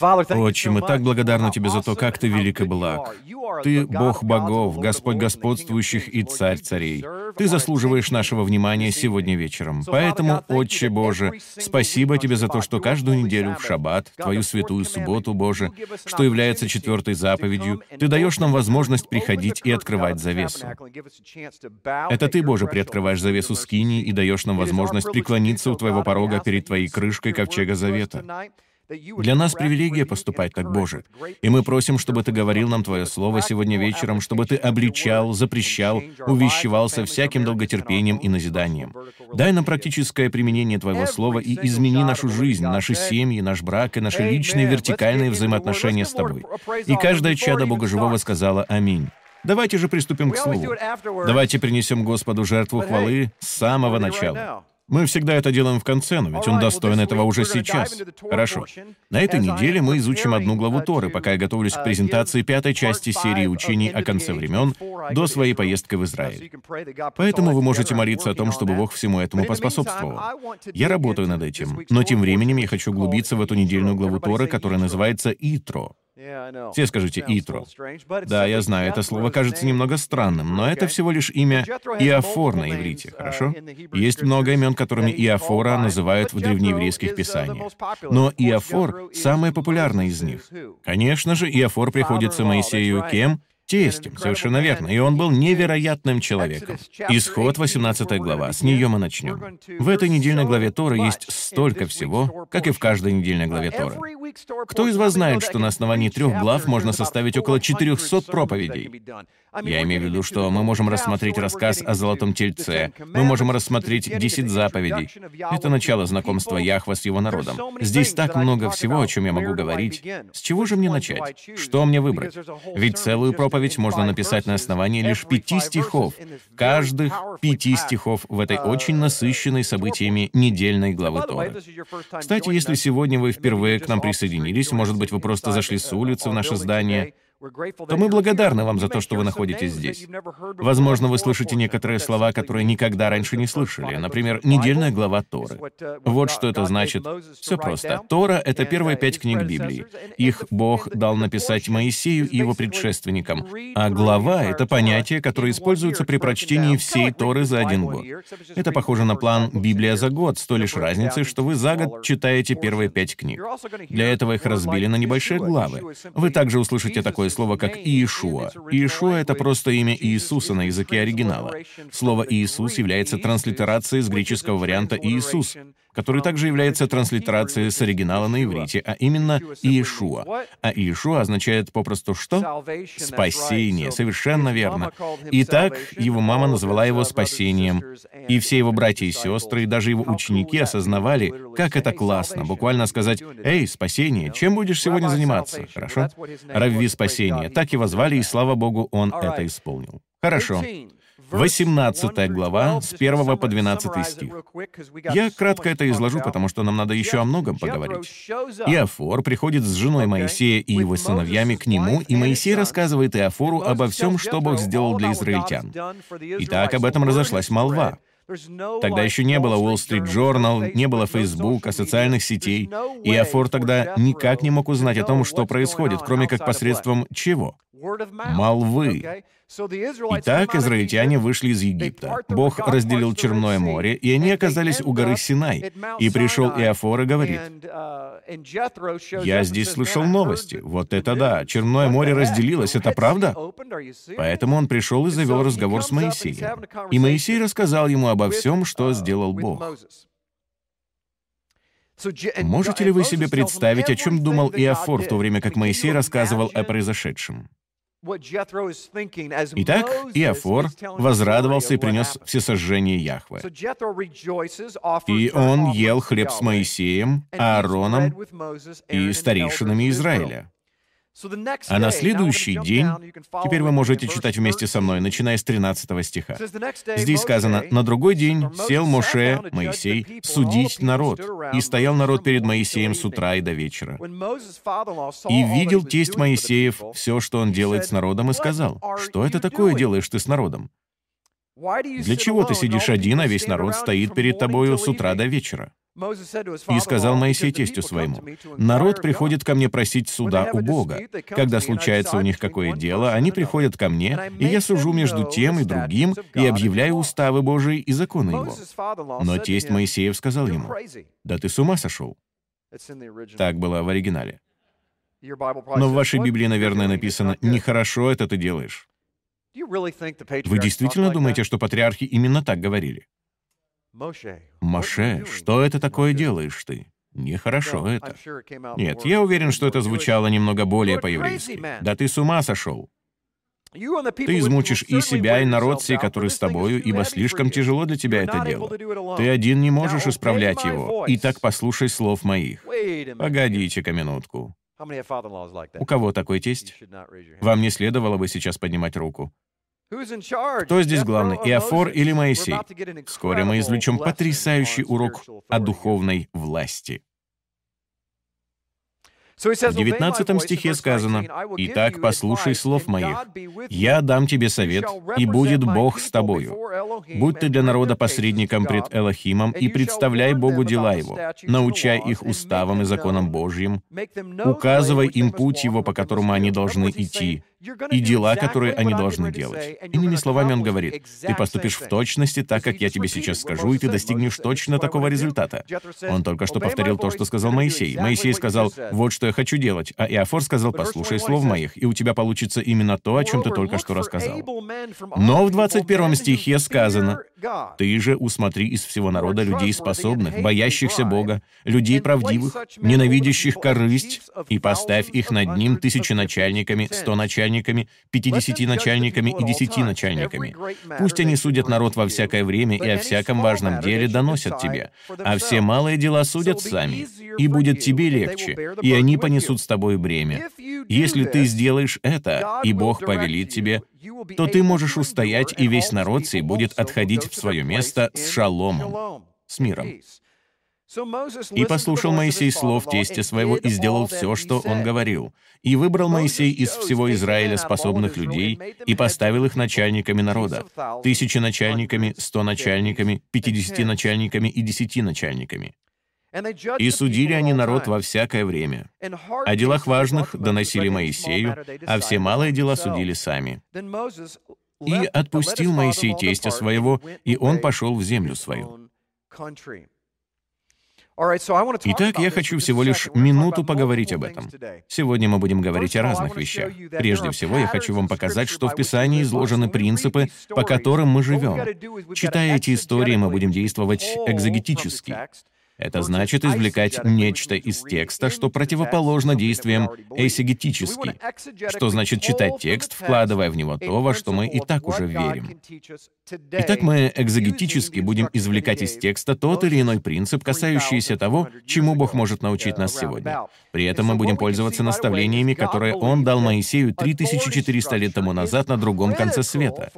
Отче, мы так благодарны Тебе за то, как Ты велик и благ. Ты Бог богов, Господь господствующих и Царь царей. Ты заслуживаешь нашего внимания сегодня вечером. Поэтому, Отче Боже, спасибо Тебе за то, что каждую неделю в шаббат, Твою святую субботу, Боже, что является четвертой заповедью, Ты даешь нам возможность приходить и открывать завесу. Это Ты, Боже, приоткрываешь завесу скини и даешь нам возможность преклониться у Твоего порога перед Твоей крышкой Ковчега Завета. Для нас привилегия поступать так, Боже. И мы просим, чтобы Ты говорил нам Твое Слово сегодня вечером, чтобы Ты обличал, запрещал, увещевал со всяким долготерпением и назиданием. Дай нам практическое применение Твоего Слова и измени нашу жизнь, наши семьи, наш брак и наши личные вертикальные взаимоотношения с Тобой. И каждая чада Бога Живого сказала «Аминь». Давайте же приступим к Слову. Давайте принесем Господу жертву хвалы с самого начала. Мы всегда это делаем в конце, но ведь он достоин этого уже сейчас. Хорошо. На этой неделе мы изучим одну главу Торы, пока я готовлюсь к презентации пятой части серии учений о конце времен до своей поездки в Израиль. Поэтому вы можете молиться о том, чтобы Бог всему этому поспособствовал. Я работаю над этим, но тем временем я хочу углубиться в эту недельную главу Торы, которая называется «Итро». Все скажите «Итро». Да, я знаю, это слово кажется немного странным, но это всего лишь имя Иофор на иврите, хорошо? Есть много имен, которыми Иофора называют в древнееврейских писаниях. Но Иофор — самое популярное из них. Конечно же, Иофор приходится Моисею кем? Тестем, совершенно верно, и он был невероятным человеком. Исход, 18 глава, с нее мы начнем. В этой недельной главе Тора есть столько всего, как и в каждой недельной главе Торы. Кто из вас знает, что на основании трех глав можно составить около 400 проповедей? Я имею в виду, что мы можем рассмотреть рассказ о Золотом Тельце, мы можем рассмотреть десять заповедей. Это начало знакомства Яхва с его народом. Здесь так много всего, о чем я могу говорить. С чего же мне начать? Что мне выбрать? Ведь целую проповедь можно написать на основании лишь пяти стихов. Каждых пяти стихов в этой очень насыщенной событиями недельной главы Торы. Кстати, если сегодня вы впервые к нам присоединились, может быть, вы просто зашли с улицы в наше здание, то мы благодарны вам за то, что вы находитесь здесь. Возможно, вы слышите некоторые слова, которые никогда раньше не слышали. Например, недельная глава Торы. Вот что это значит. Все просто. Тора — это первые пять книг Библии. Их Бог дал написать Моисею и его предшественникам. А глава — это понятие, которое используется при прочтении всей Торы за один год. Это похоже на план «Библия за год», с той лишь разницей, что вы за год читаете первые пять книг. Для этого их разбили на небольшие главы. Вы также услышите такое слово, как Иешуа. Иешуа — это просто имя Иисуса на языке оригинала. Слово «Иисус» является транслитерацией с греческого варианта «Иисус», который также является транслитерацией с оригинала на иврите, а именно Иешуа. А Иешуа означает попросту что? Спасение. Совершенно верно. Итак, его мама назвала его спасением. И все его братья и сестры, и даже его ученики осознавали, как это классно, буквально сказать «Эй, спасение, чем будешь сегодня заниматься?» Хорошо? Равви спасение. Так его звали, и слава Богу, он это исполнил. Хорошо. 18 глава, с 1 по 12 стих. Я кратко это изложу, потому что нам надо еще о многом поговорить. Иофор приходит с женой Моисея и его сыновьями к нему, и Моисей рассказывает Иофору обо всем, что Бог сделал для израильтян. И так об этом разошлась молва. Тогда еще не было Wall Street Journal, не было Facebook, а социальных сетей, и Афор тогда никак не мог узнать о том, что происходит, кроме как посредством чего? Молвы. Итак, израильтяне вышли из Египта. Бог разделил Черное море, и они оказались у горы Синай. И пришел Иофор и говорит, «Я здесь слышал новости. Вот это да, Черное море разделилось, это правда?» Поэтому он пришел и завел разговор с Моисеем. И Моисей рассказал ему обо всем, что сделал Бог. Можете ли вы себе представить, о чем думал Иофор в то время, как Моисей рассказывал о произошедшем? Итак, Иофор возрадовался и принес всесожжение Яхве. И он ел хлеб с Моисеем, Аароном и старейшинами Израиля. А на следующий день, теперь вы можете читать вместе со мной, начиная с 13 стиха. Здесь сказано, «На другой день сел Моше, Моисей, судить народ, и стоял народ перед Моисеем с утра и до вечера. И видел тесть Моисеев все, что он делает с народом, и сказал, «Что это такое делаешь ты с народом? Для чего ты сидишь один, а весь народ стоит перед тобою с утра до вечера?» И сказал Моисей тестю своему, «Народ приходит ко мне просить суда у Бога. Когда случается у них какое дело, они приходят ко мне, и я сужу между тем и другим, и объявляю уставы Божии и законы его». Но тесть Моисеев сказал ему, «Да ты с ума сошел». Так было в оригинале. Но в вашей Библии, наверное, написано «Нехорошо это ты делаешь». Вы действительно думаете, что патриархи именно так говорили? Моше, что это такое делаешь ты? Нехорошо это. Нет, я уверен, что это звучало немного более по-еврейски. Да ты с ума сошел. Ты измучишь и себя, и народ сей, который с тобою, ибо слишком тяжело для тебя это дело. Ты один не можешь исправлять его. И так послушай слов моих. Погодите-ка минутку. У кого такой тесть? Вам не следовало бы сейчас поднимать руку. Кто здесь главный, Иофор или Моисей? Вскоре мы извлечем потрясающий урок о духовной власти. В 19 стихе сказано, «Итак, послушай слов моих. Я дам тебе совет, и будет Бог с тобою. Будь ты для народа посредником пред Элохимом, и представляй Богу дела его. Научай их уставам и законам Божьим. Указывай им путь его, по которому они должны идти и дела, которые они должны делать. Иными словами, он говорит, ты поступишь в точности так, как я тебе сейчас скажу, и ты достигнешь точно такого результата. Он только что повторил то, что сказал Моисей. Моисей сказал, вот что я хочу делать, а Иофор сказал, послушай слов моих, и у тебя получится именно то, о чем ты только что рассказал. Но в 21 стихе сказано, ты же усмотри из всего народа людей способных, боящихся Бога, людей правдивых, ненавидящих корысть, и поставь их над ним тысячи начальниками, сто начальниками, пятидесяти начальниками и десяти начальниками. Пусть они судят народ во всякое время и о всяком важном деле доносят тебе, а все малые дела судят сами, и будет тебе легче, и они понесут с тобой бремя. Если ты сделаешь это, и Бог повелит тебе, то ты можешь устоять, и весь народ сей будет отходить в свое место с шаломом, с миром. И послушал Моисей слов тестя своего и сделал все, что он говорил. И выбрал Моисей из всего Израиля способных людей и поставил их начальниками народа, тысячи начальниками, сто начальниками, пятидесяти начальниками и десяти начальниками. И судили они народ во всякое время. О делах важных доносили Моисею, а все малые дела судили сами. И отпустил Моисей тестя своего, и он пошел в землю свою. Итак, я хочу всего лишь минуту поговорить об этом. Сегодня мы будем говорить о разных вещах. Прежде всего, я хочу вам показать, что в Писании изложены принципы, по которым мы живем. Читая эти истории, мы будем действовать экзегетически. Это значит извлекать нечто из текста, что противоположно действиям эсигетически, что значит читать текст, вкладывая в него то, во что мы и так уже верим. Итак, мы экзегетически будем извлекать из текста тот или иной принцип, касающийся того, чему Бог может научить нас сегодня. При этом мы будем пользоваться наставлениями, которые Он дал Моисею 3400 лет тому назад на другом конце света.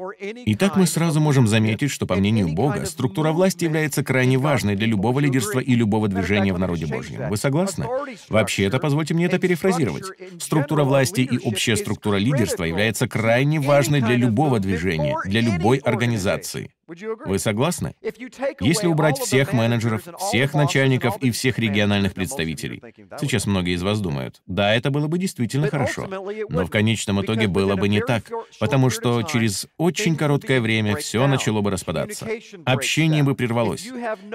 Итак, мы сразу можем заметить, что, по мнению Бога, структура власти является крайне важной для любого лидерства и любого движения в народе Божьем. Вы согласны? Вообще-то, позвольте мне это перефразировать. Структура власти и общая структура лидерства является крайне важной для любого движения, для любой организации. Вы согласны? Если убрать всех менеджеров, всех начальников и всех региональных представителей, сейчас многие из вас думают, да, это было бы действительно хорошо, но в конечном итоге было бы не так, потому что через очень короткое время все начало бы распадаться. Общение бы прервалось.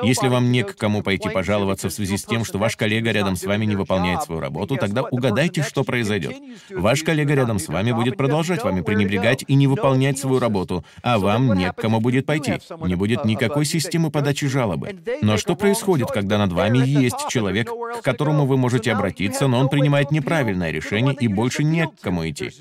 Если вам не к кому пойти пожаловаться в связи с тем, что ваш коллега рядом с вами не выполняет свою работу, тогда угадайте, что произойдет. Ваш коллега рядом с вами будет продолжать вами пренебрегать и не выполнять свою работу, а вам не к кому будет пойти пройти. Не будет никакой системы подачи жалобы. Но что происходит, когда над вами есть человек, к которому вы можете обратиться, но он принимает неправильное решение и больше не к кому идти?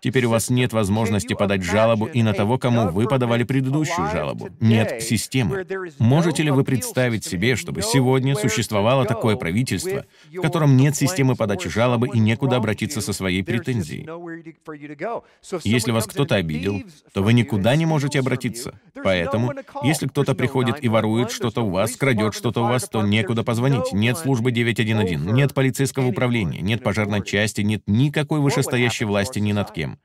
Теперь у вас нет возможности подать жалобу и на того, кому вы подавали предыдущую жалобу. Нет системы. Можете ли вы представить себе, чтобы сегодня существовало такое правительство, в котором нет системы подачи жалобы и некуда обратиться со своей претензией? Если вас кто-то обидел, то вы никуда не можете обратиться. Поэтому Поэтому, если кто-то приходит и ворует что-то у вас, крадет что-то у вас, то некуда позвонить. Нет службы 911, нет полицейского управления, нет пожарной части, нет никакой вышестоящей власти ни над кем.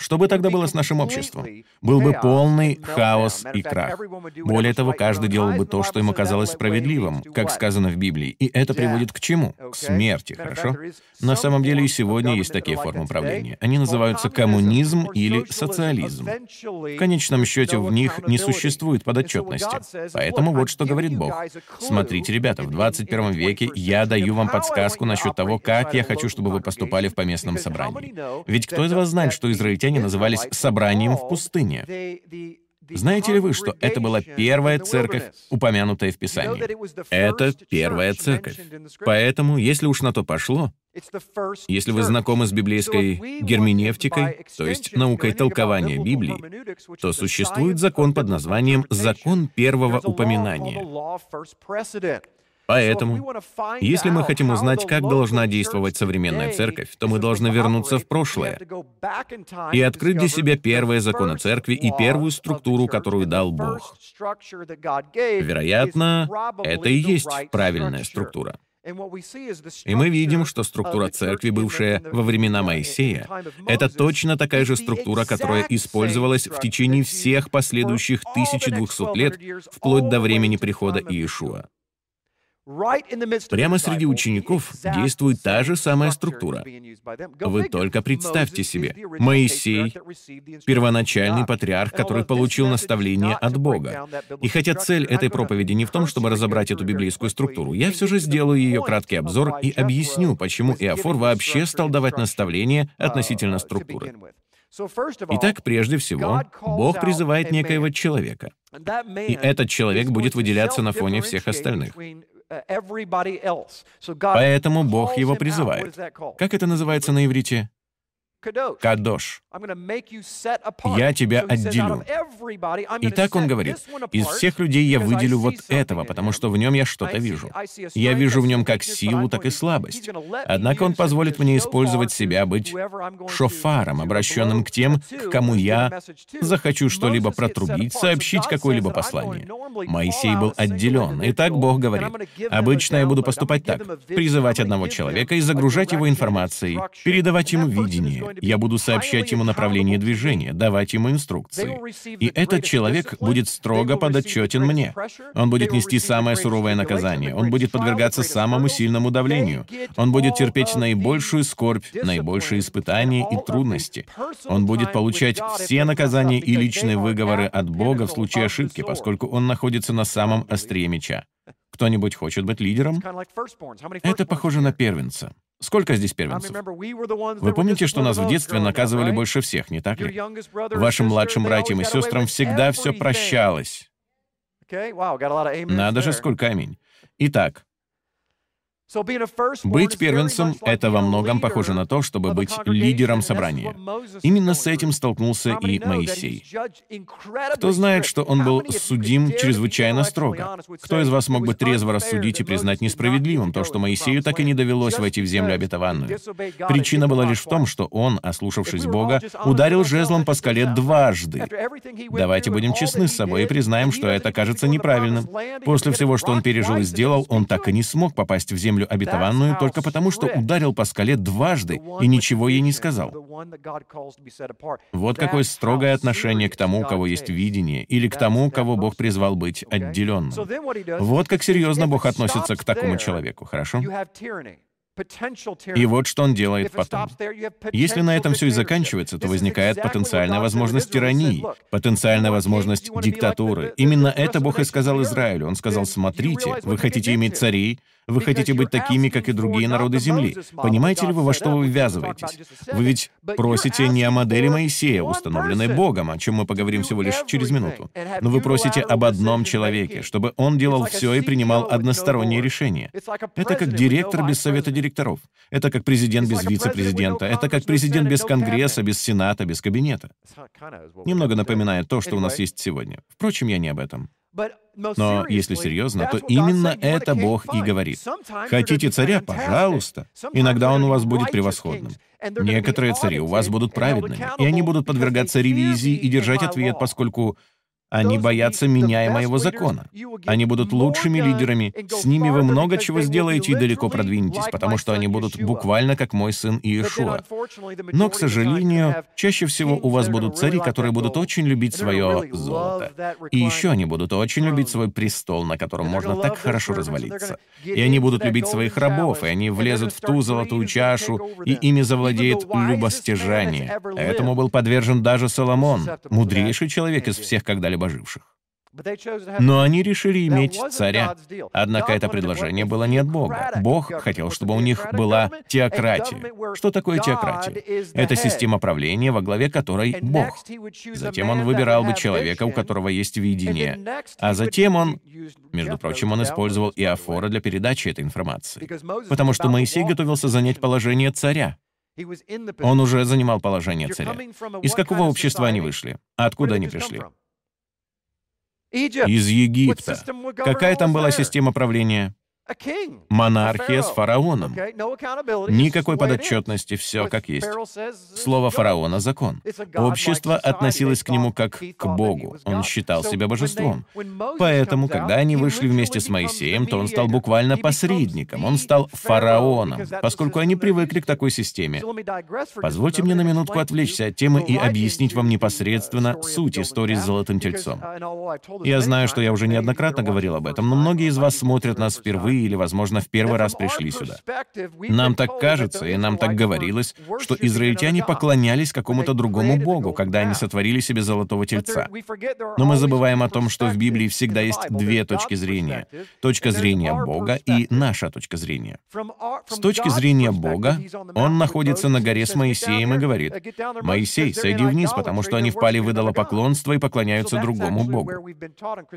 Что бы тогда было с нашим обществом? Был бы полный хаос и крах. Более того, каждый делал бы то, что ему казалось справедливым, как сказано в Библии. И это приводит к чему? К смерти, хорошо? На самом деле и сегодня есть такие формы правления. Они называются коммунизм или социализм. В конечном счете в них не существует подотчетности. Поэтому вот что говорит Бог. Смотрите, ребята, в 21 веке я даю вам подсказку насчет того, как я хочу, чтобы вы поступали в поместном собрании. Ведь кто из вас знает, что израильтяне назывались собранием в пустыне? Знаете ли вы, что это была первая церковь, упомянутая в Писании? Это первая церковь. Поэтому, если уж на то пошло, если вы знакомы с библейской герменевтикой, то есть наукой толкования Библии, то существует закон под названием «закон первого упоминания». Поэтому, если мы хотим узнать, как должна действовать современная церковь, то мы должны вернуться в прошлое и открыть для себя первые законы церкви и первую структуру, которую дал Бог. Вероятно, это и есть правильная структура. И мы видим, что структура церкви, бывшая во времена Моисея, это точно такая же структура, которая использовалась в течение всех последующих 1200 лет, вплоть до времени прихода Иешуа. Прямо среди учеников действует та же самая структура. Вы только представьте себе, Моисей — первоначальный патриарх, который получил наставление от Бога. И хотя цель этой проповеди не в том, чтобы разобрать эту библейскую структуру, я все же сделаю ее краткий обзор и объясню, почему Иофор вообще стал давать наставления относительно структуры. Итак, прежде всего, Бог призывает некоего человека. И этот человек будет выделяться на фоне всех остальных. Uh, Поэтому Бог его призывает. Как это называется на иврите? Кадош. Я тебя отделю. И так он говорит, из всех людей я выделю вот этого, потому что в нем я что-то вижу. Я вижу в нем как силу, так и слабость. Однако он позволит мне использовать себя, быть шофаром, обращенным к тем, к кому я захочу что-либо протрубить, сообщить какое-либо послание. Моисей был отделен. И так Бог говорит, обычно я буду поступать так, призывать одного человека и загружать его информацией, передавать ему видение, я буду сообщать ему направление движения, давать ему инструкции. И этот человек будет строго подотчетен мне. Он будет нести самое суровое наказание. Он будет подвергаться самому сильному давлению. Он будет терпеть наибольшую скорбь, наибольшие испытания и трудности. Он будет получать все наказания и личные выговоры от Бога в случае ошибки, поскольку он находится на самом острие меча. Кто-нибудь хочет быть лидером? Это похоже на первенца. Сколько здесь первенцев? Вы помните, что нас в детстве наказывали больше всех, не так ли? Вашим младшим братьям и сестрам всегда все прощалось. Надо же, сколько аминь. Итак, быть первенцем — это во многом похоже на то, чтобы быть лидером собрания. Именно с этим столкнулся и Моисей. Кто знает, что он был судим чрезвычайно строго? Кто из вас мог бы трезво рассудить и признать несправедливым то, что Моисею так и не довелось войти в землю обетованную? Причина была лишь в том, что он, ослушавшись Бога, ударил жезлом по скале дважды. Давайте будем честны с собой и признаем, что это кажется неправильным. После всего, что он пережил и сделал, он так и не смог попасть в землю землю обетованную только потому, что ударил по скале дважды и ничего ей не сказал. Вот какое строгое отношение к тому, у кого есть видение, или к тому, кого Бог призвал быть отделенным. Вот как серьезно Бог относится к такому человеку, хорошо? И вот что он делает потом. Если на этом все и заканчивается, то возникает потенциальная возможность тирании, потенциальная возможность диктатуры. Именно это Бог и сказал Израилю. Он сказал, смотрите, вы хотите иметь царей, вы хотите быть такими, как и другие народы Земли. Понимаете ли вы, во что вы ввязываетесь? Вы ведь просите не о модели Моисея, установленной Богом, о чем мы поговорим всего лишь через минуту. Но вы просите об одном человеке, чтобы он делал все и принимал односторонние решения. Это как директор без совета директоров. Это как президент без вице-президента. Это как президент без Конгресса, без Сената, без кабинета. Немного напоминает то, что у нас есть сегодня. Впрочем, я не об этом. Но если серьезно, то именно это Бог и говорит. Хотите царя? Пожалуйста. Иногда он у вас будет превосходным. Некоторые цари у вас будут праведными, и они будут подвергаться ревизии и держать ответ, поскольку Они боятся меня и моего закона. Они будут лучшими лидерами. С ними вы много чего сделаете и далеко продвинетесь, потому что они будут буквально как мой сын Иешуа. Но, к сожалению, чаще всего у вас будут цари, которые будут очень любить свое золото. И еще они будут очень любить свой престол, на котором можно так хорошо развалиться. И они будут любить своих рабов, и они влезут в ту золотую чашу, и ими завладеет любостяжание. Этому был подвержен даже Соломон, мудрейший человек из всех когда-либо когда-либо живших. Но они решили иметь царя. Однако это предложение было не от Бога. Бог хотел, чтобы у них была теократия. Что такое теократия? Это система правления, во главе которой Бог. Затем он выбирал бы человека, у которого есть видение. А затем он, между прочим, он использовал Иофора для передачи этой информации. Потому что Моисей готовился занять положение царя. Он уже занимал положение царя. Из какого общества они вышли? Откуда они пришли? Из Египта. Какая там была система правления? Монархия с фараоном. Никакой подотчетности, все как есть. Слово фараона — закон. Общество относилось к нему как к Богу. Он считал себя божеством. Поэтому, когда они вышли вместе с Моисеем, то он стал буквально посредником. Он стал фараоном, поскольку они привыкли к такой системе. Позвольте мне на минутку отвлечься от темы и объяснить вам непосредственно суть истории с Золотым Тельцом. Я знаю, что я уже неоднократно говорил об этом, но многие из вас смотрят нас впервые или, возможно, в первый раз пришли сюда. Нам так кажется, и нам так говорилось, что израильтяне поклонялись какому-то другому богу, когда они сотворили себе золотого тельца. Но мы забываем о том, что в Библии всегда есть две точки зрения. Точка зрения Бога и наша точка зрения. С точки зрения Бога, он находится на горе с Моисеем и говорит, «Моисей, сойди вниз, потому что они впали в идолопоклонство и поклоняются другому Богу».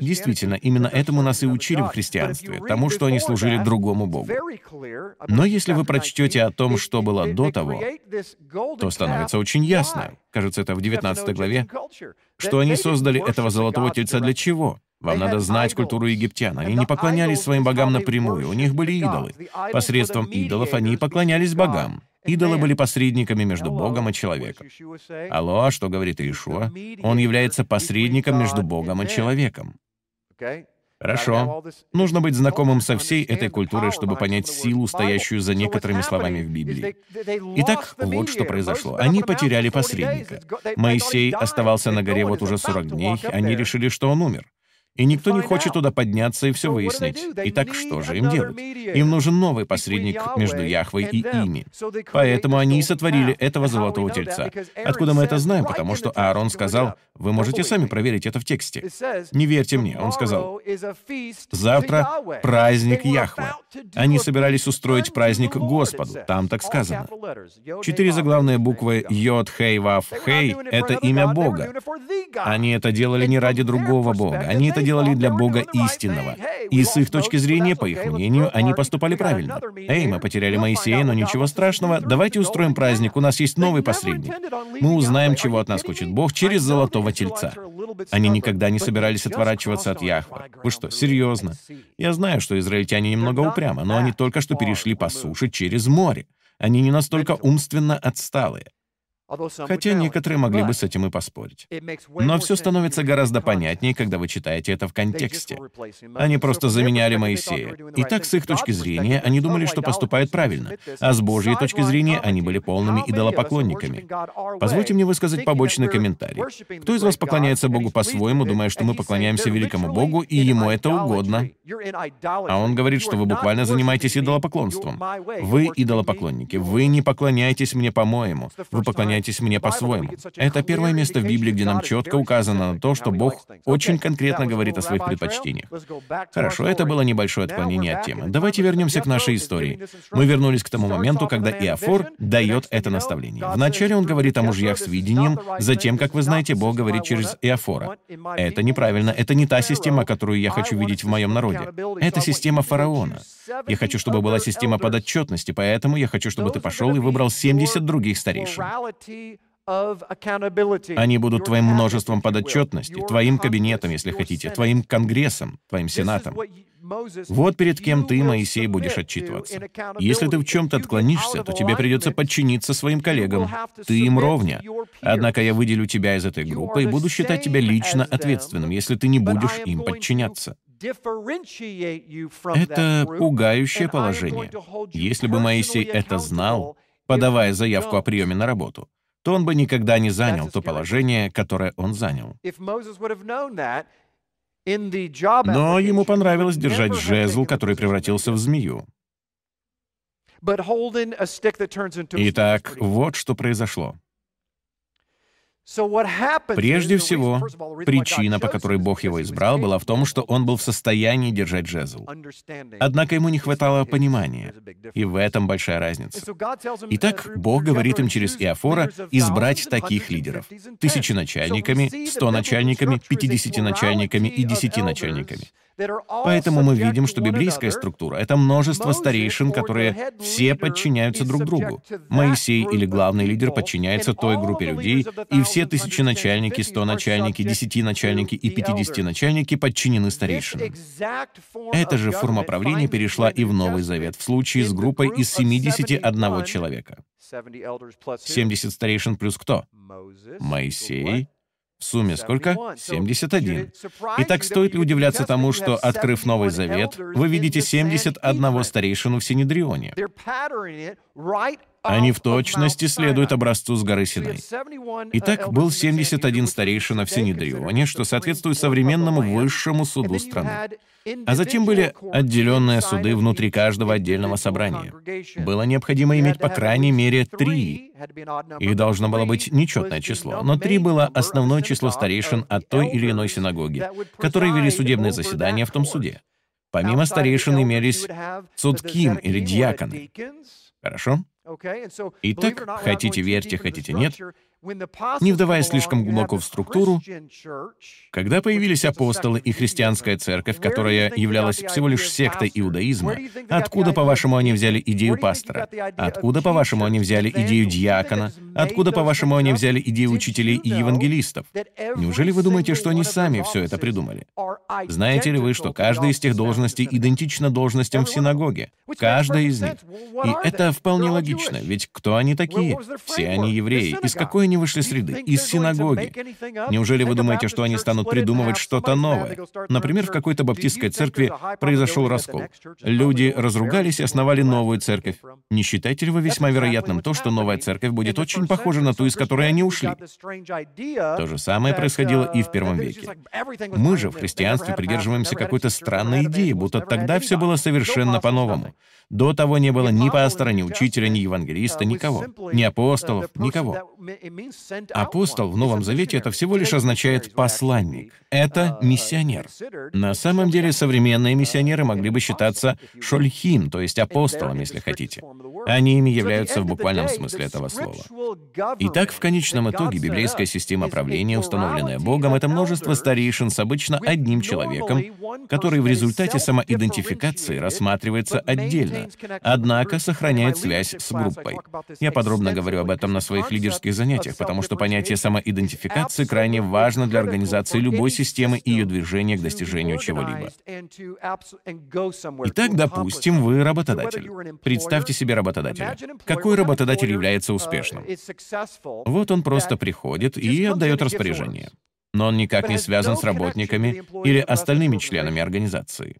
Действительно, именно этому нас и учили в христианстве, тому, что они служили другому Богу. Но если вы прочтете о том, что было до того, то становится очень ясно, кажется, это в 19 главе, что они создали этого золотого тельца для чего? Вам надо знать культуру египтян. Они не поклонялись своим богам напрямую, у них были идолы. Посредством идолов они поклонялись богам. Идолы были посредниками между Богом и человеком. Алло, что говорит Иешуа? Он является посредником между Богом и человеком. Хорошо. Нужно быть знакомым со всей этой культурой, чтобы понять силу, стоящую за некоторыми словами в Библии. Итак, вот что произошло. Они потеряли посредника. Моисей оставался на горе вот уже 40 дней, они решили, что он умер. И никто не хочет туда подняться и все выяснить. Итак, что же им делать? Им нужен новый посредник между Яхвой и ими. Поэтому они и сотворили этого золотого тельца. Откуда мы это знаем? Потому что Аарон сказал, вы можете сами проверить это в тексте. Не верьте мне, он сказал, завтра праздник Яхвы. Они собирались устроить праздник Господу, там так сказано. Четыре заглавные буквы Йод, Хей, Вав, Хей — это имя Бога. Они это делали не ради другого Бога, они это делали для Бога истинного. И с их точки зрения, по их мнению, они поступали правильно. Эй, мы потеряли Моисея, но ничего страшного, давайте устроим праздник, у нас есть новый посредник. Мы узнаем, чего от нас хочет Бог через золотого тельца. Они никогда не собирались отворачиваться от Яхва. Вы что, серьезно? Я знаю, что израильтяне немного упрямы, но они только что перешли по суше через море. Они не настолько умственно отсталые. Хотя некоторые могли бы с этим и поспорить. Но все становится гораздо понятнее, когда вы читаете это в контексте. Они просто заменяли Моисея. И так, с их точки зрения, они думали, что поступают правильно, а с Божьей точки зрения они были полными идолопоклонниками. Позвольте мне высказать побочный комментарий. Кто из вас поклоняется Богу по-своему, думая, что мы поклоняемся великому Богу, и Ему это угодно? А он говорит, что вы буквально занимаетесь идолопоклонством. Вы идолопоклонники. Вы не поклоняетесь мне по-моему. Вы поклоняетесь поклоняйтесь мне по-своему. Это первое место в Библии, где нам четко указано на то, что Бог очень конкретно говорит о своих предпочтениях. Хорошо, это было небольшое отклонение от темы. Давайте вернемся к нашей истории. Мы вернулись к тому моменту, когда Иофор дает это наставление. Вначале он говорит о мужьях с видением, затем, как вы знаете, Бог говорит через Иофора. Это неправильно, это не та система, которую я хочу видеть в моем народе. Это система фараона. Я хочу, чтобы была система подотчетности, поэтому я хочу, чтобы ты пошел и выбрал 70 других старейшин. Они будут твоим множеством подотчетности, твоим кабинетом, если хотите, твоим конгрессом, твоим сенатом. Вот перед кем ты, Моисей, будешь отчитываться. Если ты в чем-то отклонишься, то тебе придется подчиниться своим коллегам. Ты им ровня. Однако я выделю тебя из этой группы и буду считать тебя лично ответственным, если ты не будешь им подчиняться. Это пугающее положение. Если бы Моисей это знал, подавая заявку о приеме на работу, то он бы никогда не занял то положение, которое он занял. Но ему понравилось держать жезл, который превратился в змею. Итак, вот что произошло. Прежде всего, причина, по которой Бог его избрал, была в том, что он был в состоянии держать жезл. Однако ему не хватало понимания, и в этом большая разница. Итак, Бог говорит им через Иофора избрать таких лидеров. Тысячи начальниками, сто начальниками, пятидесяти начальниками и десяти начальниками. Поэтому мы видим, что библейская структура — это множество старейшин, которые все подчиняются друг другу. Моисей или главный лидер подчиняется той группе людей, и все тысячи начальники, сто начальники, десяти начальники и пятидесяти начальники подчинены старейшинам. Эта же форма правления перешла и в Новый Завет в случае с группой из 71 человека. 70 старейшин плюс кто? Моисей, в сумме сколько? 71. Итак, стоит ли удивляться тому, что, открыв Новый Завет, вы видите 71 старейшину в Синедрионе? Они в точности следуют образцу с горы Синай. Итак, был 71 старейшина в Синедрионе, что соответствует современному высшему суду страны. А затем были отделенные суды внутри каждого отдельного собрания. Было необходимо иметь по крайней мере три. Их должно было быть нечетное число, но три было основное число старейшин от той или иной синагоги, которые вели судебные заседания в том суде. Помимо старейшин имелись цудким или диаконы. Хорошо? Итак, хотите верьте, хотите нет, не вдаваясь слишком глубоко в структуру, когда появились апостолы и христианская церковь, которая являлась всего лишь сектой иудаизма, откуда, по-вашему, они взяли идею пастора? Откуда, по-вашему, они взяли идею диакона? Откуда, по-вашему, они взяли идею учителей и евангелистов? Неужели вы думаете, что они сами все это придумали? Знаете ли вы, что каждая из тех должностей идентична должностям в синагоге? Каждая из них. И это вполне логично, ведь кто они такие? Все они евреи. Из какой они вышли среды? Из синагоги. Неужели вы думаете, что они станут придумывать что-то новое? Например, в какой-то баптистской церкви произошел раскол. Люди разругались и основали новую церковь. Не считаете ли вы весьма вероятным то, что новая церковь будет очень похожа на ту, из которой они ушли? То же самое происходило и в первом веке. Мы же в христианстве придерживаемся какой-то странной идеи, будто тогда все было совершенно по-новому. До того не было ни пастора, ни учителя, ни евангелиста, никого. Ни апостолов, никого. Апостол в Новом Завете это всего лишь означает «посланник». Это миссионер. На самом деле современные миссионеры могли бы считаться шольхим, то есть апостолом, если хотите. Они ими являются в буквальном смысле этого слова. Итак, в конечном итоге библейская система правления, установленная Богом, это множество старейшин с обычно одним человеком, который в результате самоидентификации рассматривается отдельно, однако сохраняет связь с группой. Я подробно говорю об этом на своих лидерских занятиях, потому что понятие самоидентификации крайне важно для организации любой системы и ее движения к достижению чего-либо. Итак, допустим, вы работодатель. Представьте себе работодателя. Какой работодатель является успешным? Вот он просто приходит и отдает распоряжение но он никак не связан с работниками или остальными членами организации.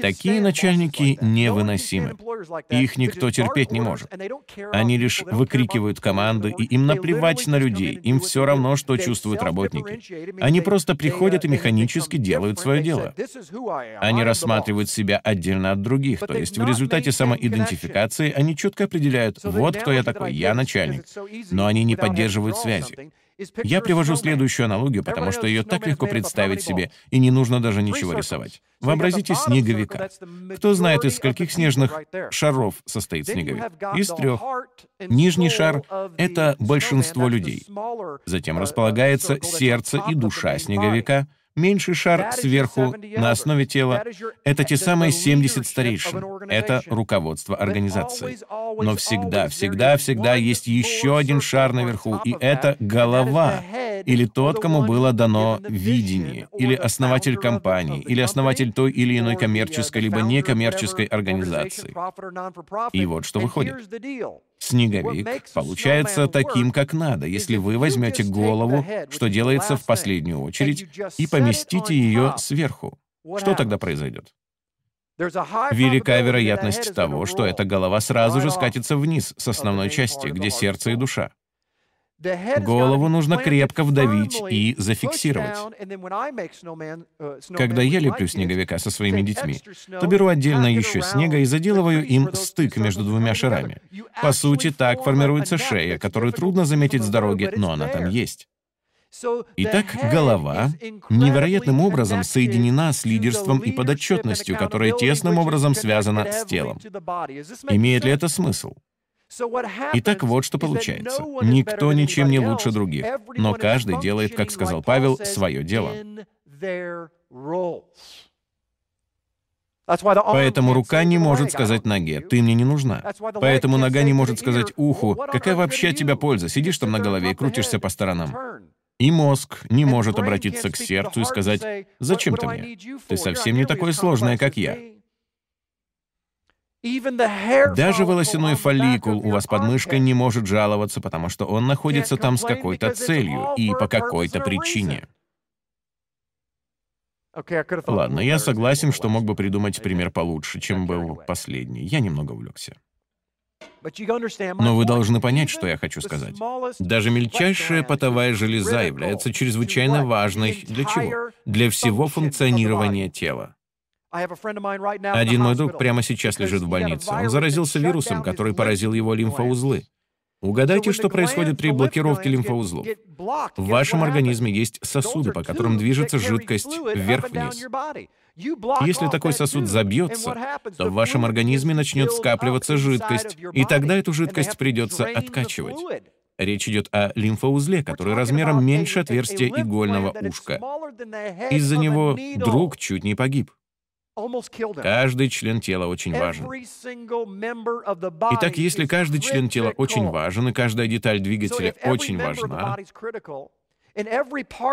Такие начальники невыносимы. Их никто терпеть не может. Они лишь выкрикивают команды, и им наплевать на людей, им все равно, что чувствуют работники. Они просто приходят и механически делают свое дело. Они рассматривают себя отдельно от других, то есть в результате самоидентификации они четко определяют, вот кто я такой, я начальник. Но они не поддерживают связи. Я привожу следующую аналогию, потому что ее так легко представить себе, и не нужно даже ничего рисовать. Вообразите снеговика. Кто знает, из скольких снежных шаров состоит снеговик? Из трех. Нижний шар — это большинство людей. Затем располагается сердце и душа снеговика, Меньший шар сверху, на основе тела — это те самые 70 старейшин. Это руководство организацией. Но всегда, всегда, всегда есть еще один шар наверху, и это голова, или тот, кому было дано видение, или основатель компании, или основатель той или иной коммерческой либо некоммерческой организации. И вот что выходит. Снеговик получается таким, как надо, если вы возьмете голову, что делается в последнюю очередь, и поместите ее сверху. Что тогда произойдет? Велика вероятность того, что эта голова сразу же скатится вниз с основной части, где сердце и душа. Голову нужно крепко вдавить и зафиксировать. Когда я леплю снеговика со своими детьми, то беру отдельно еще снега и заделываю им стык между двумя шарами. По сути, так формируется шея, которую трудно заметить с дороги, но она там есть. Итак, голова невероятным образом соединена с лидерством и подотчетностью, которая тесным образом связана с телом. Имеет ли это смысл? Итак, вот что получается. Никто ничем не лучше других, но каждый делает, как сказал Павел, свое дело. Поэтому рука не может сказать ноге, ты мне не нужна. Поэтому нога не может сказать уху, какая вообще от тебя польза, сидишь там на голове и крутишься по сторонам. И мозг не может обратиться к сердцу и сказать, зачем ты мне? Ты совсем не такое сложное, как я. Даже волосяной фолликул у вас под мышкой не может жаловаться, потому что он находится там с какой-то целью и по какой-то причине. Ладно, я согласен, что мог бы придумать пример получше, чем был последний. Я немного увлекся. Но вы должны понять, что я хочу сказать. Даже мельчайшая потовая железа является чрезвычайно важной для чего? Для всего функционирования тела. Один мой друг прямо сейчас лежит в больнице. Он заразился вирусом, который поразил его лимфоузлы. Угадайте, что происходит при блокировке лимфоузлов. В вашем организме есть сосуды, по которым движется жидкость вверх-вниз. Если такой сосуд забьется, то в вашем организме начнет скапливаться жидкость, и тогда эту жидкость придется откачивать. Речь идет о лимфоузле, который размером меньше отверстия игольного ушка. Из-за него друг чуть не погиб. Каждый член тела очень важен. Итак, если каждый член тела очень важен, и каждая деталь двигателя очень важна,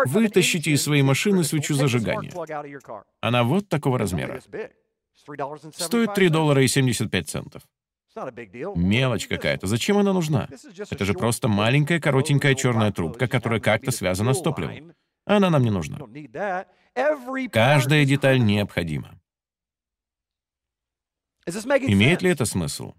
вытащите из своей машины свечу зажигания. Она вот такого размера. Стоит 3 доллара и 75 центов. Мелочь какая-то. Зачем она нужна? Это же просто маленькая коротенькая черная трубка, которая как-то связана с топливом. Она нам не нужна. Каждая деталь необходима. Имеет ли это смысл?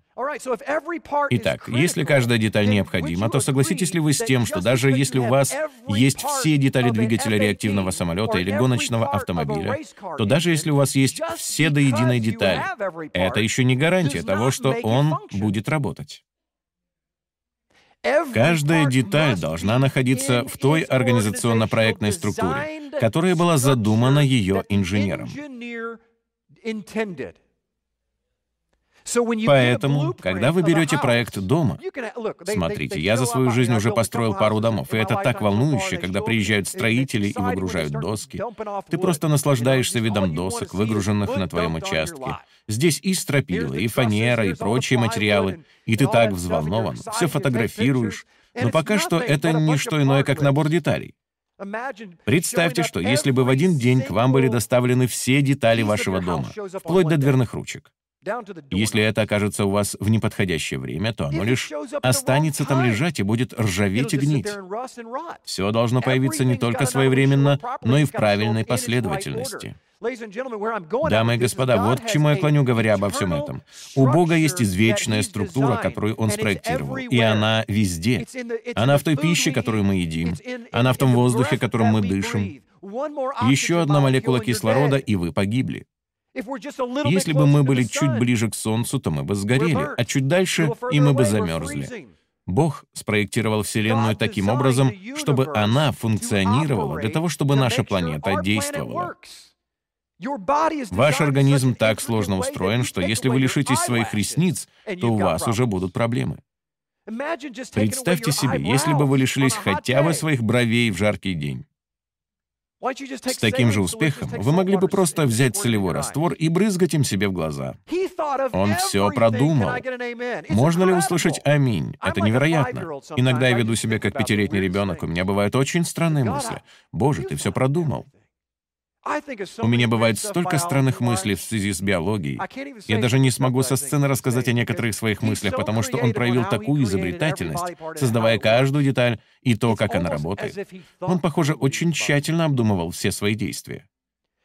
Итак, если каждая деталь необходима, то согласитесь ли вы с тем, что даже если у вас есть все детали двигателя реактивного самолета или гоночного автомобиля, то даже если у вас есть все до единой детали, это еще не гарантия того, что он будет работать. Каждая деталь должна находиться в той организационно-проектной структуре, которая была задумана ее инженером. Поэтому, когда вы берете проект дома, смотрите, я за свою жизнь уже построил пару домов, и это так волнующе, когда приезжают строители и выгружают доски. Ты просто наслаждаешься видом досок, выгруженных на твоем участке. Здесь и стропила, и фанера, и прочие материалы, и ты так взволнован, все фотографируешь. Но пока что это не что иное, как набор деталей. Представьте, что если бы в один день к вам были доставлены все детали вашего дома, вплоть до дверных ручек. Если это окажется у вас в неподходящее время, то оно лишь останется там лежать и будет ржаветь и гнить. Все должно появиться не только своевременно, но и в правильной последовательности. Дамы и господа, вот к чему я клоню, говоря обо всем этом. У Бога есть извечная структура, которую Он спроектировал, и она везде. Она в той пище, которую мы едим, она в том воздухе, которым мы дышим. Еще одна молекула кислорода, и вы погибли. Если бы мы были чуть ближе к Солнцу, то мы бы сгорели, а чуть дальше, и мы бы замерзли. Бог спроектировал Вселенную таким образом, чтобы она функционировала для того, чтобы наша планета действовала. Ваш организм так сложно устроен, что если вы лишитесь своих ресниц, то у вас уже будут проблемы. Представьте себе, если бы вы лишились хотя бы своих бровей в жаркий день. С таким же успехом вы могли бы просто взять солевой раствор и брызгать им себе в глаза. Он все продумал. Можно ли услышать «Аминь»? Это невероятно. Иногда я веду себя как пятилетний ребенок, у меня бывают очень странные мысли. Боже, ты все продумал. У меня бывает столько странных мыслей в связи с биологией. Я даже не смогу со сцены рассказать о некоторых своих мыслях, потому что он проявил такую изобретательность, создавая каждую деталь и то, как она работает. Он, похоже, очень тщательно обдумывал все свои действия.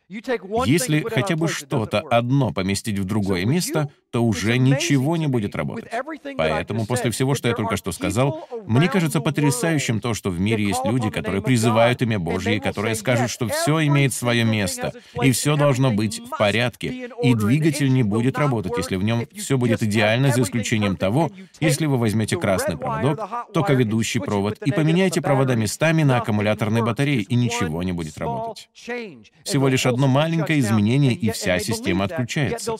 Если хотя бы что-то одно поместить в другое место, то уже ничего не будет работать. Поэтому после всего, что я только что сказал, мне кажется потрясающим то, что в мире есть люди, которые призывают имя Божье, которые скажут, что все имеет свое место, и все должно быть в порядке, и двигатель не будет работать, если в нем все будет идеально, за исключением того, если вы возьмете красный проводок, токоведущий провод, и поменяете провода местами на аккумуляторной батарее, и ничего не будет работать. Всего лишь одно маленькое изменение, и вся система отключается.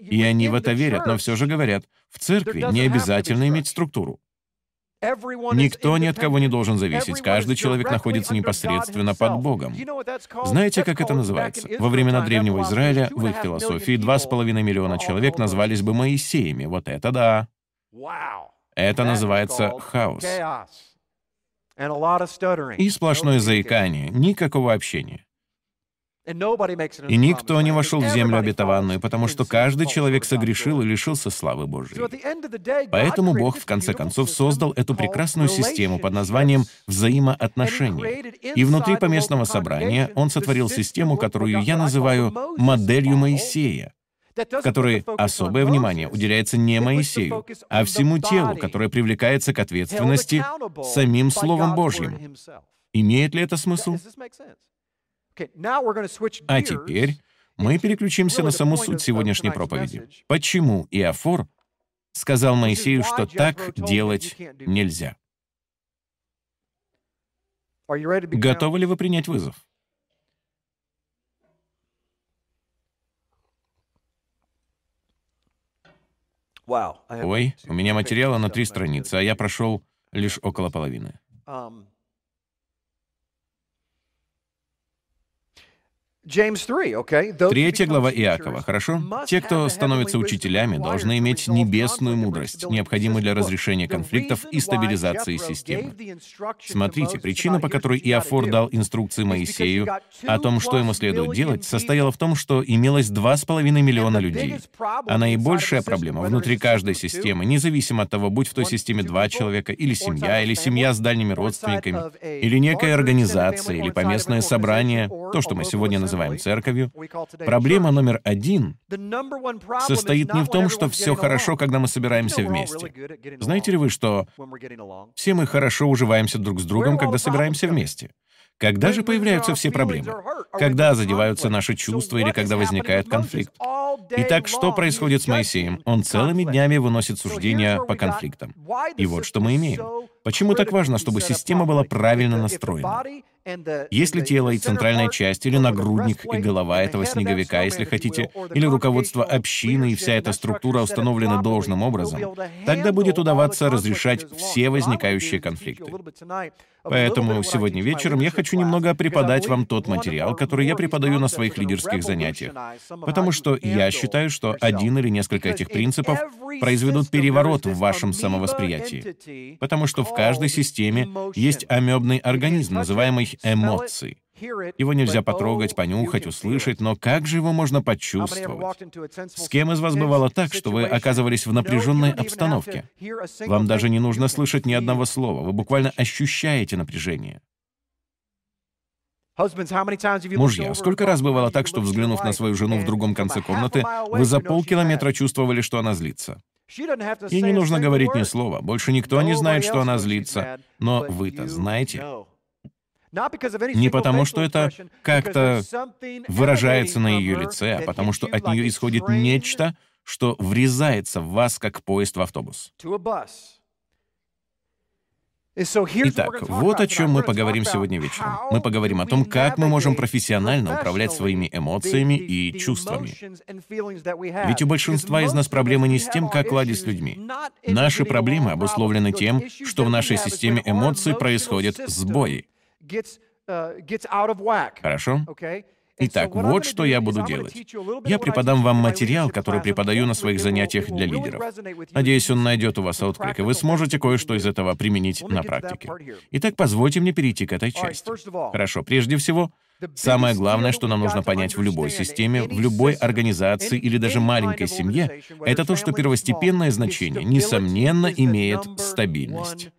И они в это верят, но все же говорят, в церкви не обязательно иметь структуру. Никто ни от кого не должен зависеть. Каждый человек находится непосредственно под Богом. Знаете, как это называется? Во времена Древнего Израиля, в их философии, два с половиной миллиона человек назвались бы Моисеями. Вот это да. Это называется хаос. И сплошное заикание, никакого общения. И никто не вошел в землю обетованную, потому что каждый человек согрешил и лишился славы Божьей. Поэтому Бог в конце концов создал эту прекрасную систему под названием взаимоотношения. И внутри поместного собрания Он сотворил систему, которую я называю моделью Моисея, в которой особое внимание уделяется не Моисею, а всему телу, которое привлекается к ответственности самим Словом Божьим. Имеет ли это смысл? А теперь мы переключимся на саму суть сегодняшней проповеди. Почему Иофор сказал Моисею, что так делать нельзя? Готовы ли вы принять вызов? Ой, у меня материала на три страницы, а я прошел лишь около половины. Третья глава Иакова, хорошо? Те, кто становятся учителями, должны иметь небесную мудрость, необходимую для разрешения конфликтов и стабилизации системы. Смотрите, причина, по которой Иофор дал инструкции Моисею о том, что ему следует делать, состояла в том, что имелось 2,5 миллиона людей. А наибольшая проблема внутри каждой системы, независимо от того, будь в той системе два человека, или семья, или семья с дальними родственниками, или некая организация, или поместное собрание, то, что мы сегодня называем называем церковью, проблема номер один состоит не в том, что все хорошо, когда мы собираемся вместе. Знаете ли вы, что все мы хорошо уживаемся друг с другом, когда собираемся вместе? Когда же появляются все проблемы? Когда задеваются наши чувства или когда возникает конфликт? Итак, что происходит с Моисеем? Он целыми днями выносит суждения по конфликтам. И вот что мы имеем. Почему так важно, чтобы система была правильно настроена? Если тело и центральная часть, или нагрудник и голова этого снеговика, если хотите, или руководство общины и вся эта структура установлены должным образом, тогда будет удаваться разрешать все возникающие конфликты. Поэтому сегодня вечером я хочу немного преподать вам тот материал, который я преподаю на своих лидерских занятиях, потому что я считаю, что один или несколько этих принципов произведут переворот в вашем самовосприятии, потому что в каждой системе есть амебный организм, называемый эмоции. Его нельзя потрогать, понюхать, услышать, но как же его можно почувствовать? С кем из вас бывало так, что вы оказывались в напряженной обстановке? Вам даже не нужно слышать ни одного слова, вы буквально ощущаете напряжение. Мужья, сколько раз бывало так, что, взглянув на свою жену в другом конце комнаты, вы за полкилометра чувствовали, что она злится? Ей не нужно говорить ни слова, больше никто не знает, что она злится, но вы-то знаете. Не потому, что это как-то выражается на ее лице, а потому что от нее исходит нечто, что врезается в вас, как поезд в автобус. Итак, вот о чем мы поговорим сегодня вечером. Мы поговорим о том, как мы можем профессионально управлять своими эмоциями и чувствами. Ведь у большинства из нас проблемы не с тем, как ладить с людьми. Наши проблемы обусловлены тем, что в нашей системе эмоций происходят сбои. Хорошо? Итак, вот что я буду делать. Я преподам вам материал, который преподаю на своих занятиях для лидеров. Надеюсь, он найдет у вас отклик, и вы сможете кое-что из этого применить на практике. Итак, позвольте мне перейти к этой части. Хорошо, прежде всего, Самое главное, что нам нужно понять в любой системе, в любой организации или даже маленькой семье, это то, что первостепенное значение, несомненно, имеет стабильность.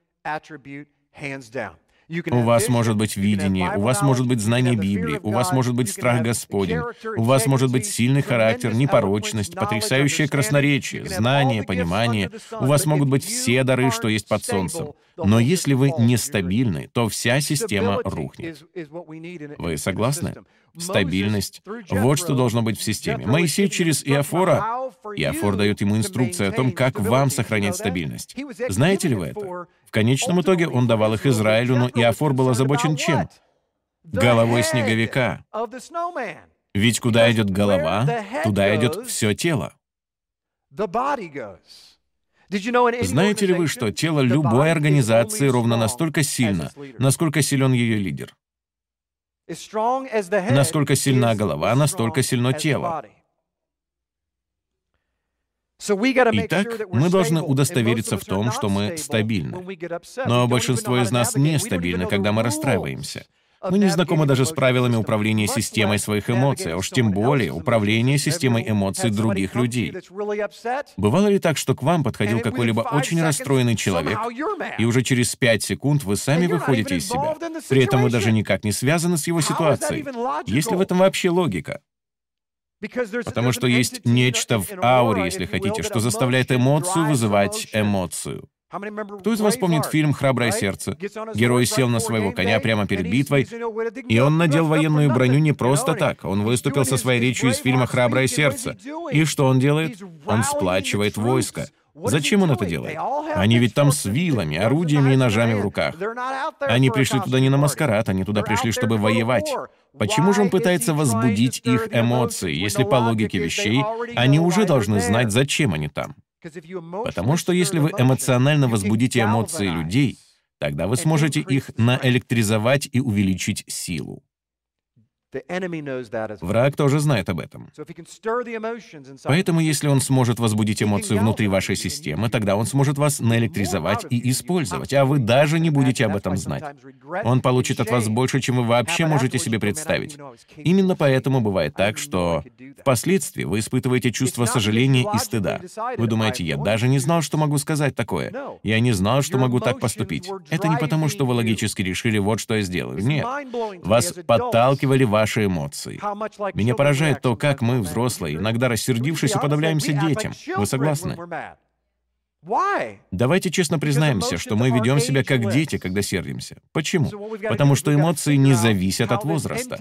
У вас может быть видение, у вас может быть знание Библии, у вас может быть страх Господень, у вас может быть сильный характер, непорочность, потрясающее красноречие, знание, понимание, у вас могут быть все дары, что есть под солнцем. Но если вы нестабильны, то вся система рухнет. Вы согласны? Стабильность — вот что должно быть в системе. Моисей через Иофора... Иофор дает ему инструкции о том, как вам сохранять стабильность. Знаете ли вы это? В конечном итоге он давал их Израилю, но Иофор был озабочен чем? Головой снеговика. Ведь куда идет голова, туда идет все тело. Знаете ли вы, что тело любой организации ровно настолько сильно, насколько силен ее лидер? Насколько сильна голова, настолько сильно тело. Итак, мы должны удостовериться в том, что мы стабильны. Но большинство из нас нестабильны, когда мы расстраиваемся. Мы не знакомы даже с правилами управления системой своих эмоций, а уж тем более управления системой эмоций других людей. Бывало ли так, что к вам подходил какой-либо очень расстроенный человек, и уже через пять секунд вы сами выходите из себя? При этом вы даже никак не связаны с его ситуацией. Есть ли в этом вообще логика? Потому что есть нечто в ауре, если хотите, что заставляет эмоцию вызывать эмоцию. Кто из вас помнит фильм «Храброе сердце»? Герой сел на своего коня прямо перед битвой, и он надел военную броню не просто так. Он выступил со своей речью из фильма «Храброе сердце». И что он делает? Он сплачивает войско. Зачем он это делает? Они ведь там с вилами, орудиями и ножами в руках. Они пришли туда не на маскарад, они туда пришли, чтобы воевать. Почему же он пытается возбудить их эмоции, если по логике вещей они уже должны знать, зачем они там? Потому что если вы эмоционально возбудите эмоции людей, тогда вы сможете их наэлектризовать и увеличить силу. Враг тоже знает об этом. Поэтому, если он сможет возбудить эмоции внутри вашей системы, тогда он сможет вас наэлектризовать и использовать, а вы даже не будете об этом знать. Он получит от вас больше, чем вы вообще можете себе представить. Именно поэтому бывает так, что впоследствии вы испытываете чувство сожаления и стыда. Вы думаете, я даже не знал, что могу сказать такое. Я не знал, что могу так поступить. Это не потому, что вы логически решили, вот что я сделаю. Нет. Вас подталкивали ваши ваши эмоции. Меня поражает то, как мы, взрослые, иногда рассердившись, уподобляемся детям. Вы согласны? Давайте честно признаемся, что мы ведем себя как дети, когда сердимся. Почему? Потому что эмоции не зависят от возраста.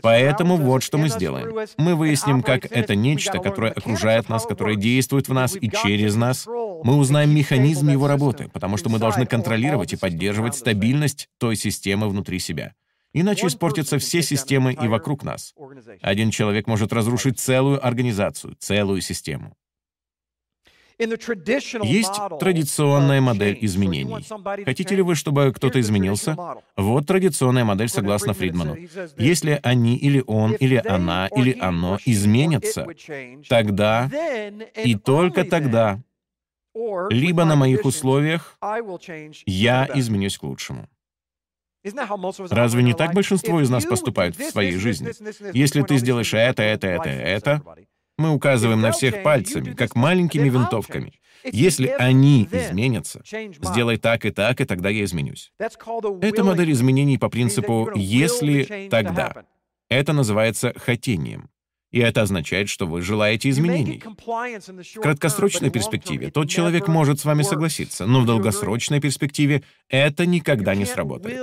Поэтому вот что мы сделаем. Мы выясним, как это нечто, которое окружает нас, которое действует в нас и через нас. Мы узнаем механизм его работы, потому что мы должны контролировать и поддерживать стабильность той системы внутри себя. Иначе испортятся все системы и вокруг нас. Один человек может разрушить целую организацию, целую систему. Есть традиционная модель изменений. Хотите ли вы, чтобы кто-то изменился? Вот традиционная модель согласно Фридману. Если они или он, или она, или оно изменятся, тогда и только тогда, либо на моих условиях, я изменюсь к лучшему. Разве не так большинство из нас поступают в своей жизни? Если ты сделаешь это, это, это, это, мы указываем на всех пальцами, как маленькими винтовками. Если они изменятся, сделай так и так, и тогда я изменюсь. Это модель изменений по принципу «если, тогда». Это называется хотением. И это означает, что вы желаете изменений. В краткосрочной перспективе тот человек может с вами согласиться, но в долгосрочной перспективе это никогда не сработает.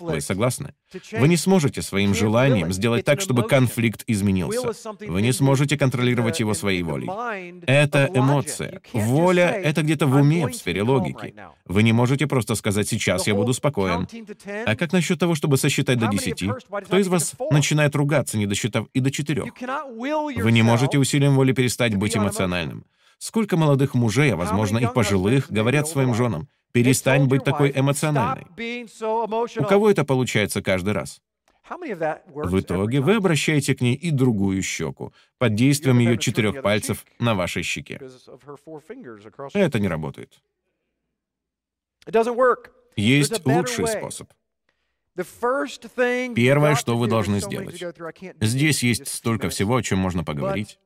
Вы согласны? Вы не сможете своим желанием сделать так, чтобы конфликт изменился. Вы не сможете контролировать его своей волей. Это эмоция. Воля — это где-то в уме, в сфере логики. Вы не можете просто сказать «сейчас я буду спокоен». А как насчет того, чтобы сосчитать до десяти? Кто из вас начинает ругаться, не досчитав и до четырех? Вы не можете усилием воли перестать быть эмоциональным. Сколько молодых мужей, а возможно и пожилых, говорят своим женам, перестань быть такой эмоциональной. У кого это получается каждый раз? В итоге вы обращаете к ней и другую щеку, под действием ее четырех пальцев на вашей щеке. Это не работает. Есть лучший способ. Первое, что вы должны сделать. Здесь есть столько всего, о чем можно поговорить.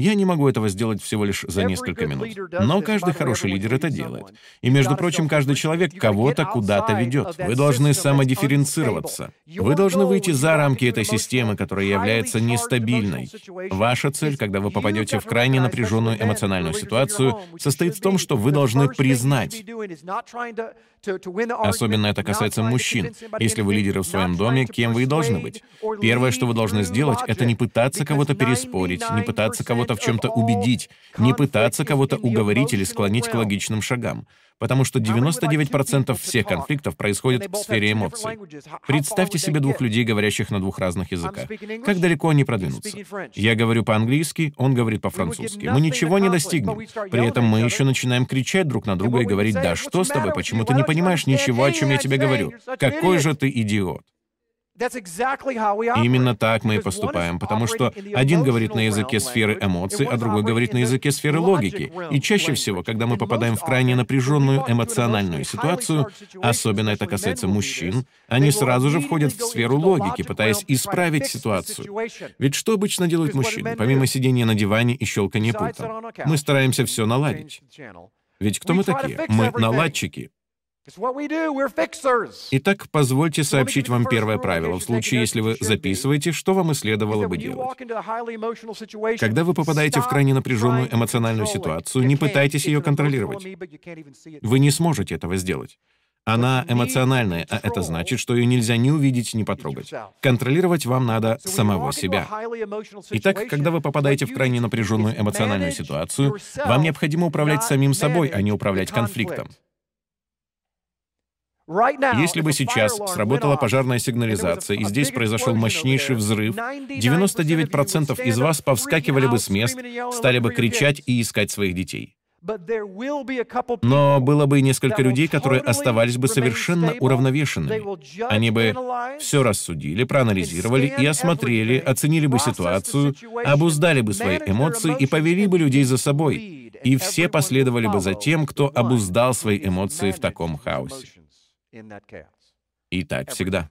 Я не могу этого сделать всего лишь за несколько минут. Но каждый хороший лидер это делает. И, между прочим, каждый человек кого-то куда-то ведет. Вы должны самодифференцироваться. Вы должны выйти за рамки этой системы, которая является нестабильной. Ваша цель, когда вы попадете в крайне напряженную эмоциональную ситуацию, состоит в том, что вы должны признать, Особенно это касается мужчин. Если вы лидеры в своем доме, кем вы и должны быть? Первое, что вы должны сделать, это не пытаться кого-то переспорить, не пытаться кого-то в чем-то убедить, не пытаться кого-то уговорить или склонить к логичным шагам потому что 99% всех конфликтов происходит в сфере эмоций. Представьте себе двух людей, говорящих на двух разных языках. Как далеко они продвинутся? Я говорю по-английски, он говорит по-французски. Мы ничего не достигнем. При этом мы еще начинаем кричать друг на друга и говорить, «Да что с тобой? Почему ты не понимаешь ничего, о чем я тебе говорю? Какой же ты идиот!» Именно так мы и поступаем, потому что один говорит на языке сферы эмоций, а другой говорит на языке сферы логики. И чаще всего, когда мы попадаем в крайне напряженную эмоциональную ситуацию, особенно это касается мужчин, они сразу же входят в сферу логики, пытаясь исправить ситуацию. Ведь что обычно делают мужчины, помимо сидения на диване и щелкания пультом? Мы стараемся все наладить. Ведь кто мы такие? Мы наладчики. Итак, позвольте сообщить вам первое правило, в случае, если вы записываете, что вам и следовало бы делать. Когда вы попадаете в крайне напряженную эмоциональную ситуацию, не пытайтесь ее контролировать. Вы не сможете этого сделать. Она эмоциональная, а это значит, что ее нельзя ни увидеть, ни потрогать. Контролировать вам надо самого себя. Итак, когда вы попадаете в крайне напряженную эмоциональную ситуацию, вам необходимо управлять самим собой, а не управлять конфликтом. Если бы сейчас сработала пожарная сигнализация, и здесь произошел мощнейший взрыв, 99% из вас повскакивали бы с мест, стали бы кричать и искать своих детей. Но было бы и несколько людей, которые оставались бы совершенно уравновешенными. Они бы все рассудили, проанализировали и осмотрели, оценили бы ситуацию, обуздали бы свои эмоции и повели бы людей за собой. И все последовали бы за тем, кто обуздал свои эмоции в таком хаосе. И так всегда.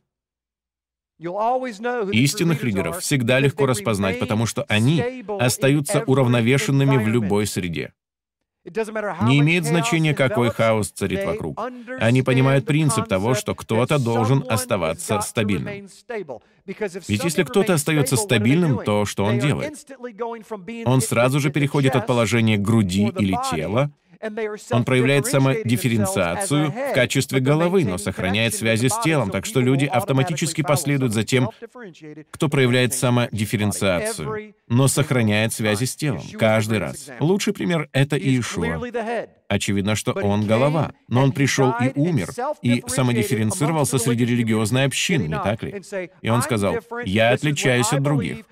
Истинных лидеров всегда легко распознать, потому что они остаются уравновешенными в любой среде. Не имеет значения, какой хаос царит вокруг. Они понимают принцип того, что кто-то должен оставаться стабильным. Ведь если кто-то остается стабильным, то что он делает? Он сразу же переходит от положения груди или тела он проявляет самодифференциацию в качестве головы, но сохраняет связи с телом, так что люди автоматически последуют за тем, кто проявляет самодифференциацию, но сохраняет связи с телом. Каждый раз. Лучший пример — это Иешуа. Очевидно, что он голова, но он пришел и умер, и самодифференцировался среди религиозной общины, не так ли? И он сказал, «Я отличаюсь от других».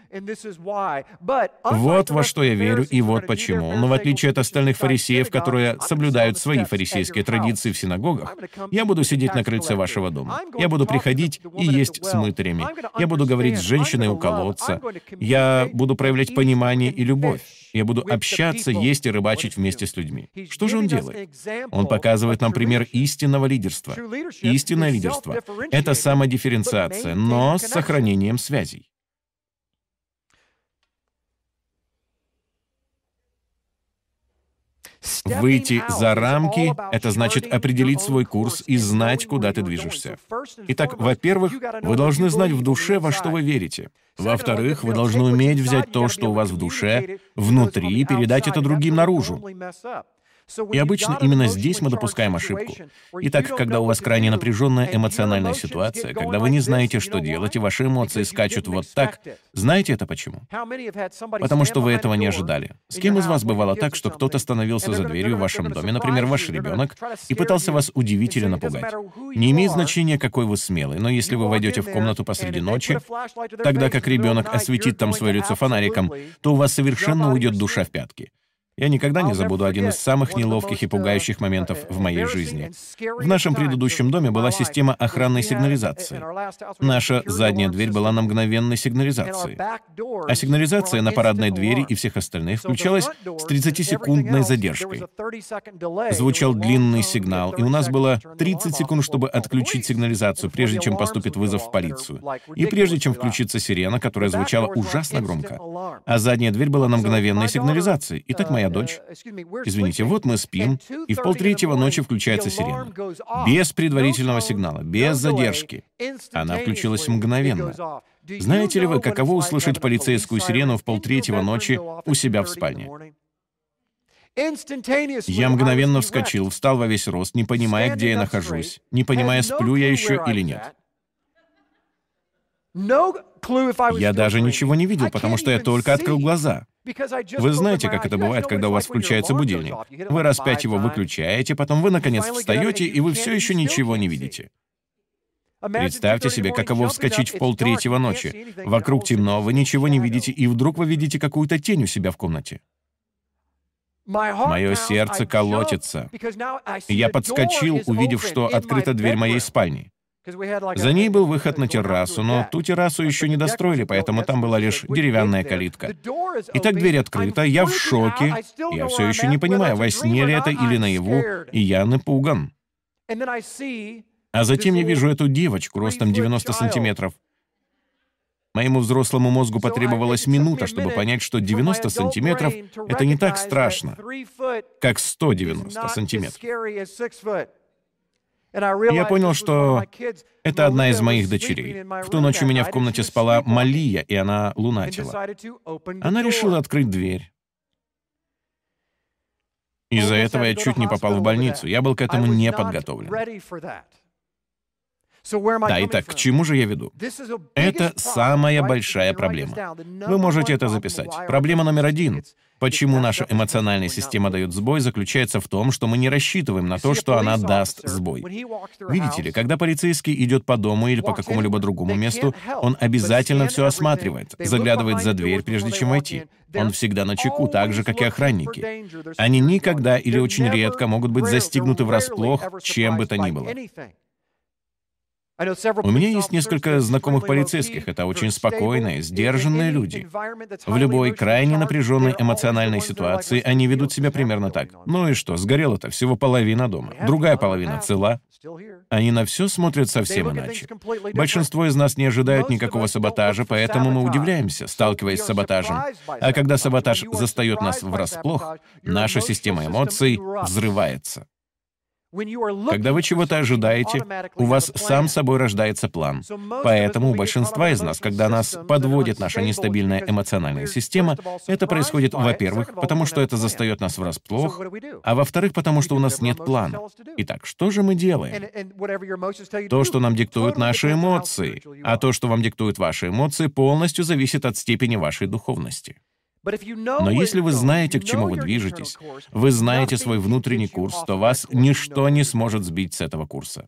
Вот во что я верю и вот почему. Но в отличие от остальных фарисеев, которые соблюдают свои фарисейские традиции в синагогах, я буду сидеть на крыльце вашего дома. Я буду приходить и есть с мытарями. Я буду говорить с женщиной у колодца. Я буду проявлять понимание и любовь. Я буду общаться, есть и рыбачить вместе с людьми. Что же он делает? Он показывает нам пример истинного лидерства. Истинное лидерство — это самодифференциация, но с сохранением связей. Выйти за рамки — это значит определить свой курс и знать, куда ты движешься. Итак, во-первых, вы должны знать в душе, во что вы верите. Во-вторых, вы должны уметь взять то, что у вас в душе, внутри, и передать это другим наружу. И обычно именно здесь мы допускаем ошибку. Итак, когда у вас крайне напряженная эмоциональная ситуация, когда вы не знаете, что делать, и ваши эмоции скачут вот так, знаете это почему? Потому что вы этого не ожидали. С кем из вас бывало так, что кто-то становился за дверью в вашем доме, например, ваш ребенок, и пытался вас удивить или напугать? Не имеет значения, какой вы смелый, но если вы войдете в комнату посреди ночи, тогда как ребенок осветит там свое лицо фонариком, то у вас совершенно уйдет душа в пятки. Я никогда не забуду один из самых неловких и пугающих моментов в моей жизни. В нашем предыдущем доме была система охранной сигнализации. Наша задняя дверь была на мгновенной сигнализации. А сигнализация на парадной двери и всех остальных включалась с 30-секундной задержкой. Звучал длинный сигнал, и у нас было 30 секунд, чтобы отключить сигнализацию, прежде чем поступит вызов в полицию. И прежде чем включится сирена, которая звучала ужасно громко. А задняя дверь была на мгновенной сигнализации. Итак, моя дочь... Извините, вот мы спим, и в полтретьего ночи включается сирена. Без предварительного сигнала, без задержки. Она включилась мгновенно. Знаете ли вы, каково услышать полицейскую сирену в полтретьего ночи у себя в спальне? Я мгновенно вскочил, встал во весь рост, не понимая, где я нахожусь, не понимая, сплю я еще или нет. Я даже ничего не видел, потому что я только открыл глаза. Вы знаете, как это бывает, когда у вас включается будильник. Вы раз пять его выключаете, потом вы, наконец, встаете, и вы все еще ничего не видите. Представьте себе, каково вскочить в полтретьего ночи. Вокруг темно, вы ничего не видите, и вдруг вы видите какую-то тень у себя в комнате. Мое сердце колотится. Я подскочил, увидев, что открыта дверь моей спальни. За ней был выход на террасу, но ту террасу еще не достроили, поэтому там была лишь деревянная калитка. Итак, дверь открыта, я в шоке, я все еще не понимаю, во сне ли это или наяву, и я напуган. А затем я вижу эту девочку ростом 90 сантиметров. Моему взрослому мозгу потребовалась минута, чтобы понять, что 90 сантиметров — это не так страшно, как 190 сантиметров. Я понял, что это одна из моих дочерей. В ту ночь у меня в комнате спала Малия, и она лунатила. Она решила открыть дверь. Из-за этого я чуть не попал в больницу. Я был к этому не подготовлен. Да, итак, к чему же я веду? Это самая большая проблема. Вы можете это записать. Проблема номер один. Почему наша эмоциональная система дает сбой, заключается в том, что мы не рассчитываем на то, что она даст сбой. Видите ли, когда полицейский идет по дому или по какому-либо другому месту, он обязательно все осматривает, заглядывает за дверь, прежде чем войти. Он всегда на чеку, так же, как и охранники. Они никогда или очень редко могут быть застигнуты врасплох, чем бы то ни было. У меня есть несколько знакомых полицейских. Это очень спокойные, сдержанные люди. В любой крайне напряженной эмоциональной ситуации они ведут себя примерно так. Ну и что, сгорело-то всего половина дома. Другая половина цела. Они на все смотрят совсем иначе. Большинство из нас не ожидают никакого саботажа, поэтому мы удивляемся, сталкиваясь с саботажем. А когда саботаж застает нас врасплох, наша система эмоций взрывается. Когда вы чего-то ожидаете, у вас сам собой рождается план. Поэтому у большинства из нас, когда нас подводит наша нестабильная эмоциональная система, это происходит, во-первых, потому что это застает нас врасплох, а во-вторых, потому что у нас нет плана. Итак, что же мы делаем? То, что нам диктуют наши эмоции, а то, что вам диктуют ваши эмоции, полностью зависит от степени вашей духовности. Но если вы знаете, к чему вы движетесь, вы знаете свой внутренний курс, то вас ничто не сможет сбить с этого курса.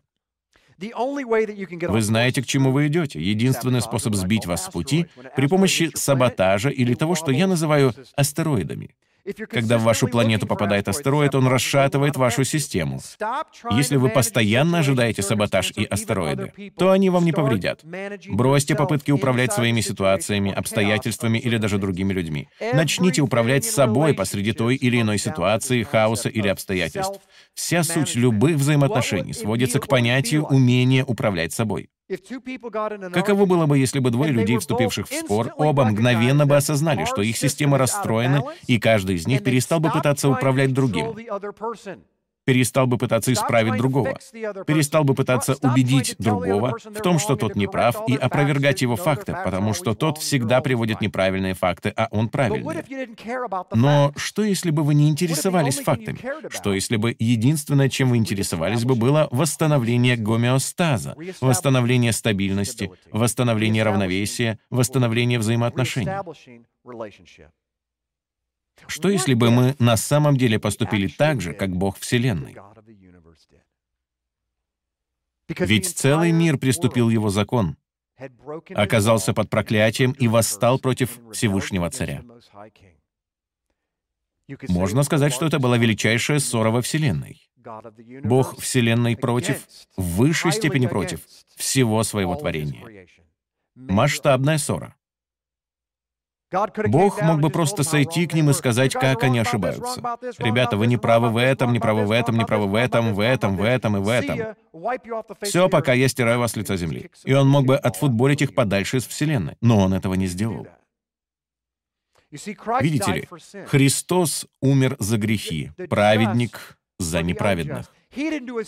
Вы знаете, к чему вы идете. Единственный способ сбить вас с пути — при помощи саботажа или того, что я называю астероидами. Когда в вашу планету попадает астероид, он расшатывает вашу систему. Если вы постоянно ожидаете саботаж и астероиды, то они вам не повредят. Бросьте попытки управлять своими ситуациями, обстоятельствами или даже другими людьми. Начните управлять собой посреди той или иной ситуации, хаоса или обстоятельств. Вся суть любых взаимоотношений сводится к понятию умения управлять собой. Каково было бы, если бы двое людей, вступивших в спор, оба мгновенно бы осознали, что их система расстроена, и каждый из них перестал бы пытаться управлять другим? Перестал бы пытаться исправить другого, перестал бы пытаться убедить другого в том, что тот не прав, и опровергать его факты, потому что тот всегда приводит неправильные факты, а он правильный. Но что, если бы вы не интересовались фактами? Что, если бы единственное, чем вы интересовались бы, было восстановление гомеостаза, восстановление стабильности, восстановление равновесия, восстановление взаимоотношений? Что если бы мы на самом деле поступили так же, как Бог Вселенной? Ведь целый мир приступил его закон, оказался под проклятием и восстал против Всевышнего Царя. Можно сказать, что это была величайшая ссора во Вселенной. Бог Вселенной против, в высшей степени против всего своего творения. Масштабная ссора. Бог мог бы просто сойти к ним и сказать, как они ошибаются. Ребята, вы не правы в этом, не правы в этом, не правы в этом, в этом, в этом и в этом. Все, пока я стираю вас с лица земли. И он мог бы отфутболить их подальше из Вселенной. Но он этого не сделал. Видите ли, Христос умер за грехи, праведник за неправедных.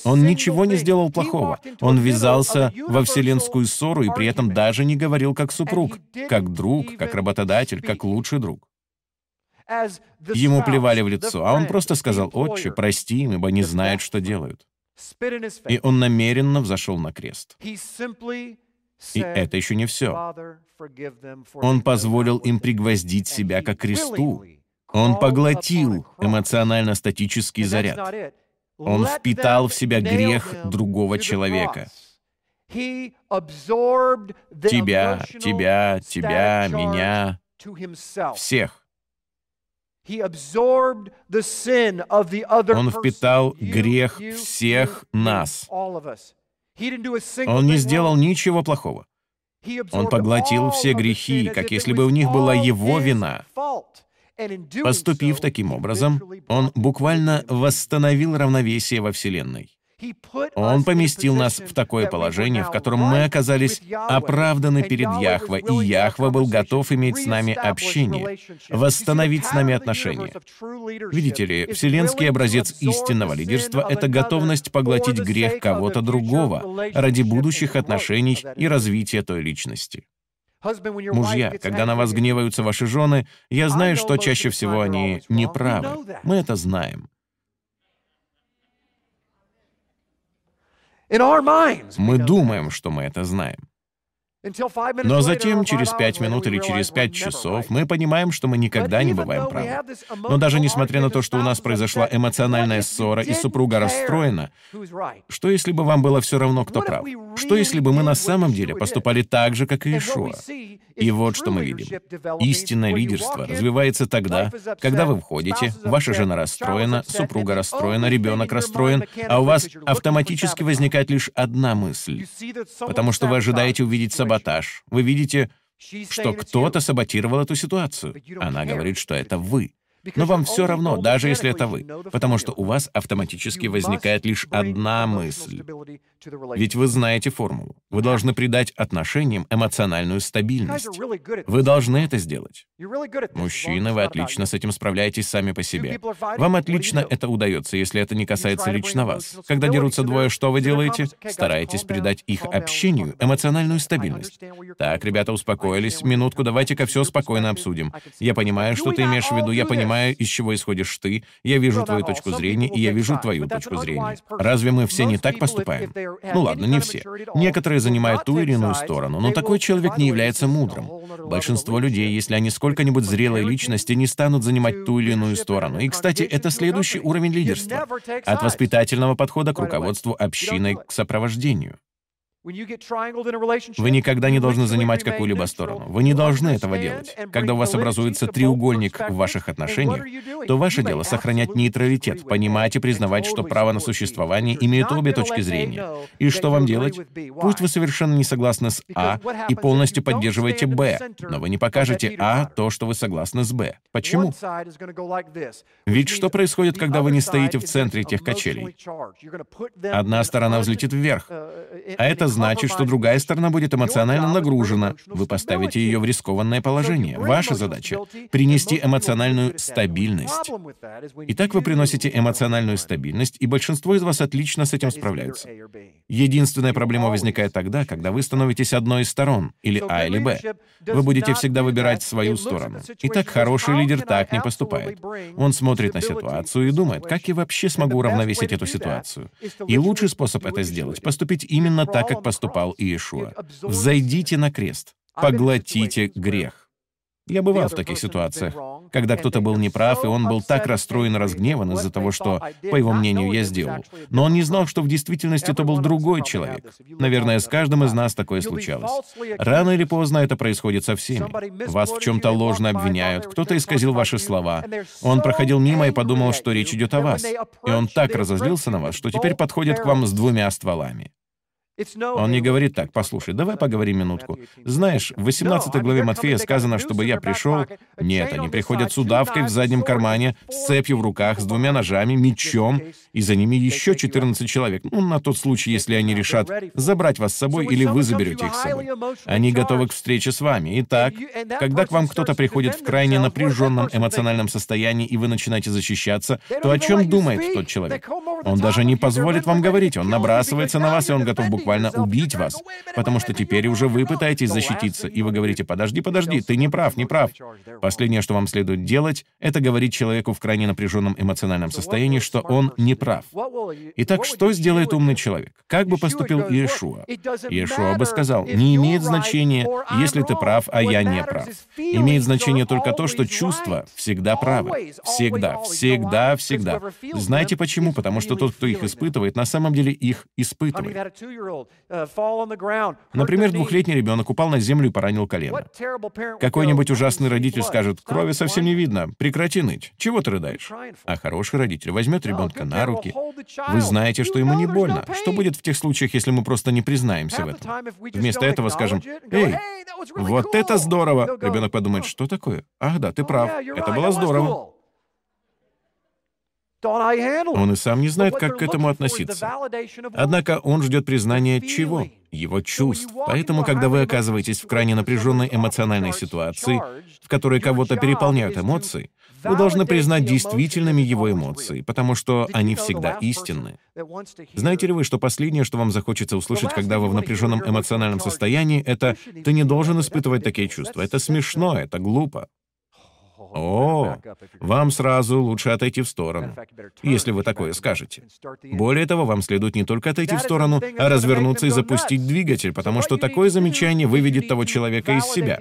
Он ничего не сделал плохого. Он ввязался во вселенскую ссору и при этом даже не говорил как супруг, как друг, как работодатель, как лучший друг. Ему плевали в лицо, а он просто сказал, «Отче, прости им, ибо не знают, что делают». И он намеренно взошел на крест. И это еще не все. Он позволил им пригвоздить себя к кресту. Он поглотил эмоционально-статический заряд. Он впитал в себя грех другого человека. Тебя, тебя, тебя, меня, всех. Он впитал грех всех нас. Он не сделал ничего плохого. Он поглотил все грехи, как если бы в них была его вина. Поступив таким образом, он буквально восстановил равновесие во Вселенной. Он поместил нас в такое положение, в котором мы оказались оправданы перед Яхве, и Яхва был готов иметь с нами общение, восстановить с нами отношения. Видите ли, вселенский образец истинного лидерства — это готовность поглотить грех кого-то другого ради будущих отношений и развития той личности. Мужья, когда на вас гневаются ваши жены, я знаю, что чаще всего они неправы. Мы это знаем. Мы думаем, что мы это знаем. Но затем, через пять минут или через пять часов, мы понимаем, что мы никогда не бываем правы. Но даже несмотря на то, что у нас произошла эмоциональная ссора и супруга расстроена, что если бы вам было все равно, кто прав? Что если бы мы на самом деле поступали так же, как и Ишуа? И вот что мы видим. Истинное лидерство развивается тогда, когда вы входите, ваша жена расстроена, супруга расстроена, ребенок расстроен, а у вас автоматически возникает лишь одна мысль. Потому что вы ожидаете увидеть саботаж. Вы видите, что кто-то саботировал эту ситуацию. Она говорит, что это вы. Но вам все равно, даже если это вы, потому что у вас автоматически возникает лишь одна мысль. Ведь вы знаете формулу. Вы должны придать отношениям эмоциональную стабильность. Вы должны это сделать. Мужчины, вы отлично с этим справляетесь сами по себе. Вам отлично это удается, если это не касается лично вас. Когда дерутся двое, что вы делаете? Стараетесь придать их общению эмоциональную стабильность. Так, ребята успокоились. Минутку, давайте-ка все спокойно обсудим. Я понимаю, что ты имеешь в виду, я понимаю, из чего исходишь ты, я вижу твою точку зрения, и я вижу твою точку зрения. Разве мы все не так поступаем? Ну ладно, не все. Некоторые занимают ту или иную сторону, но такой человек не является мудрым. Большинство людей, если они сколько-нибудь зрелые личности, не станут занимать ту или иную сторону. И, кстати, это следующий уровень лидерства. От воспитательного подхода к руководству общиной к сопровождению. Вы никогда не должны занимать какую-либо сторону. Вы не должны этого делать. Когда у вас образуется треугольник в ваших отношениях, то ваше дело сохранять нейтралитет, понимать и признавать, что право на существование имеет обе точки зрения. И что вам делать? Пусть вы совершенно не согласны с А и полностью поддерживаете Б, но вы не покажете А то, что вы согласны с Б. Почему? Ведь что происходит, когда вы не стоите в центре этих качелей? Одна сторона взлетит вверх, uh, а это значит, что другая сторона будет эмоционально нагружена. Вы поставите ее в рискованное положение. Ваша задача — принести эмоциональную стабильность. Итак, вы приносите эмоциональную стабильность, и большинство из вас отлично с этим справляются. Единственная проблема возникает тогда, когда вы становитесь одной из сторон, или А или Б. Вы будете всегда выбирать свою сторону. Итак, хороший лидер так не поступает. Он смотрит на ситуацию и думает, как я вообще смогу уравновесить эту ситуацию. И лучший способ это сделать — поступить именно так, как поступал Иешуа. «Взойдите на крест, поглотите грех». Я бывал в таких ситуациях, когда кто-то был неправ, и он был так расстроен и разгневан из-за того, что, по его мнению, я сделал. Но он не знал, что в действительности это был другой человек. Наверное, с каждым из нас такое случалось. Рано или поздно это происходит со всеми. Вас в чем-то ложно обвиняют, кто-то исказил ваши слова. Он проходил мимо и подумал, что речь идет о вас. И он так разозлился на вас, что теперь подходит к вам с двумя стволами. Он не говорит так, послушай, давай поговорим минутку. Знаешь, в 18 главе Матфея сказано, чтобы я пришел. Нет, они приходят с удавкой в заднем кармане, с цепью в руках, с двумя ножами, мечом, и за ними еще 14 человек. Ну, на тот случай, если они решат забрать вас с собой или вы заберете их с собой. Они готовы к встрече с вами. Итак, когда к вам кто-то приходит в крайне напряженном эмоциональном состоянии, и вы начинаете защищаться, то о чем думает тот человек? Он даже не позволит вам говорить, он набрасывается на вас, и он готов буквально буквально убить вас, потому что теперь уже вы пытаетесь защититься, и вы говорите, подожди, подожди, ты не прав, не прав. Последнее, что вам следует делать, это говорить человеку в крайне напряженном эмоциональном состоянии, что он не прав. Итак, что сделает умный человек? Как бы поступил Иешуа? Иешуа бы сказал, не имеет значения, если ты прав, а я не прав. Имеет значение только то, что чувства всегда правы. Всегда, всегда, всегда. Знаете почему? Потому что тот, кто их испытывает, на самом деле их испытывает. Uh, Например, двухлетний ребенок упал на землю и поранил колено. Какой-нибудь ужасный родитель скажет, крови совсем не видно, прекрати ныть, чего ты рыдаешь? А хороший родитель возьмет ребенка на руки. Вы знаете, что ему не больно. Что будет в тех случаях, если мы просто не признаемся в этом? Вместо этого скажем, «Эй, вот это здорово!» Ребенок подумает, что такое? Ах да, ты прав, это было здорово. Он и сам не знает, как к этому относиться. Однако он ждет признания чего? Его чувств. Поэтому, когда вы оказываетесь в крайне напряженной эмоциональной ситуации, в которой кого-то переполняют эмоции, вы должны признать действительными его эмоции, потому что они всегда истинны. Знаете ли вы, что последнее, что вам захочется услышать, когда вы в напряженном эмоциональном состоянии, это «ты не должен испытывать такие чувства». Это смешно, это глупо. О, вам сразу лучше отойти в сторону, если вы такое скажете. Более того, вам следует не только отойти в сторону, а развернуться и запустить двигатель, потому что такое замечание выведет того человека из себя.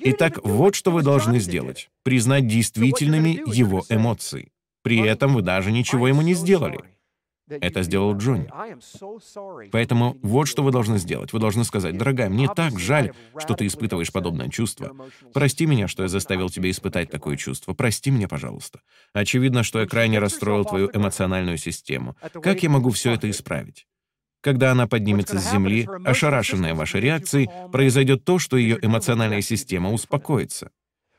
Итак, вот что вы должны сделать. Признать действительными его эмоции. При этом вы даже ничего ему не сделали. Это сделал Джонни. Поэтому вот что вы должны сделать. Вы должны сказать, дорогая, мне так жаль, что ты испытываешь подобное чувство. Прости меня, что я заставил тебя испытать такое чувство. Прости меня, пожалуйста. Очевидно, что я крайне расстроил твою эмоциональную систему. Как я могу все это исправить? Когда она поднимется с земли, ошарашенная вашей реакцией, произойдет то, что ее эмоциональная система успокоится.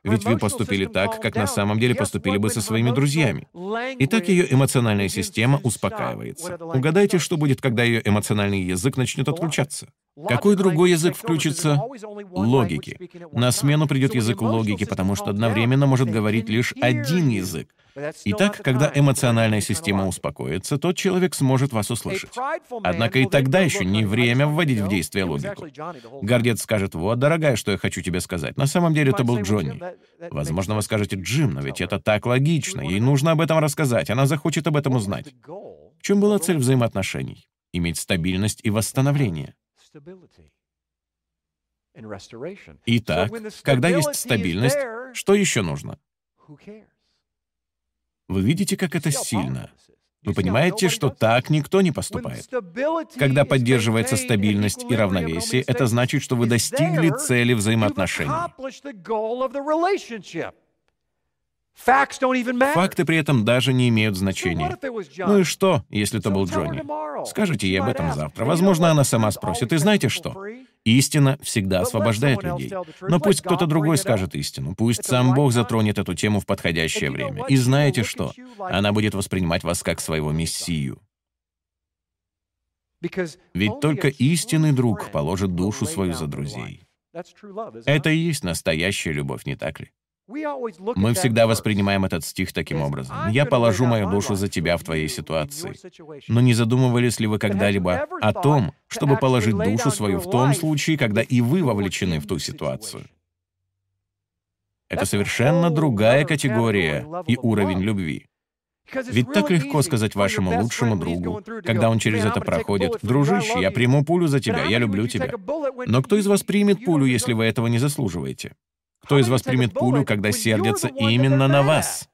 Ведь вы поступили так, как на самом деле поступили бы со своими друзьями. И так ее эмоциональная система успокаивается. Угадайте, что будет, когда ее эмоциональный язык начнет отключаться. Какой другой язык включится? Логики. На смену придет язык логики, потому что одновременно может говорить лишь один язык. Итак, когда эмоциональная система успокоится, тот человек сможет вас услышать. Однако и тогда еще не время вводить в действие логику. Гордец скажет, вот, дорогая, что я хочу тебе сказать. На самом деле это был Джонни. Возможно, вы скажете, Джим, но ведь это так логично. Ей нужно об этом рассказать. Она захочет об этом узнать. В чем была цель взаимоотношений? Иметь стабильность и восстановление. Итак, когда есть стабильность, что еще нужно? Вы видите, как это сильно? Вы понимаете, что так никто не поступает. Когда поддерживается стабильность и равновесие, это значит, что вы достигли цели взаимоотношений. Факты при этом даже не имеют значения. Ну и что, если это был Джонни? Скажите ей об этом завтра. Возможно, она сама спросит. И знаете что? Истина всегда освобождает людей. Но пусть кто-то другой скажет истину. Пусть сам Бог затронет эту тему в подходящее время. И знаете что? Она будет воспринимать вас как своего мессию. Ведь только истинный друг положит душу свою за друзей. Это и есть настоящая любовь, не так ли? Мы всегда воспринимаем этот стих таким образом. «Я положу мою душу за тебя в твоей ситуации». Но не задумывались ли вы когда-либо о том, чтобы положить душу свою в том случае, когда и вы вовлечены в ту ситуацию? Это совершенно другая категория и уровень любви. Ведь так легко сказать вашему лучшему другу, когда он через это проходит, «Дружище, я приму пулю за тебя, я люблю тебя». Но кто из вас примет пулю, если вы этого не заслуживаете? Кто из вас примет пулю, когда сердится именно на вас?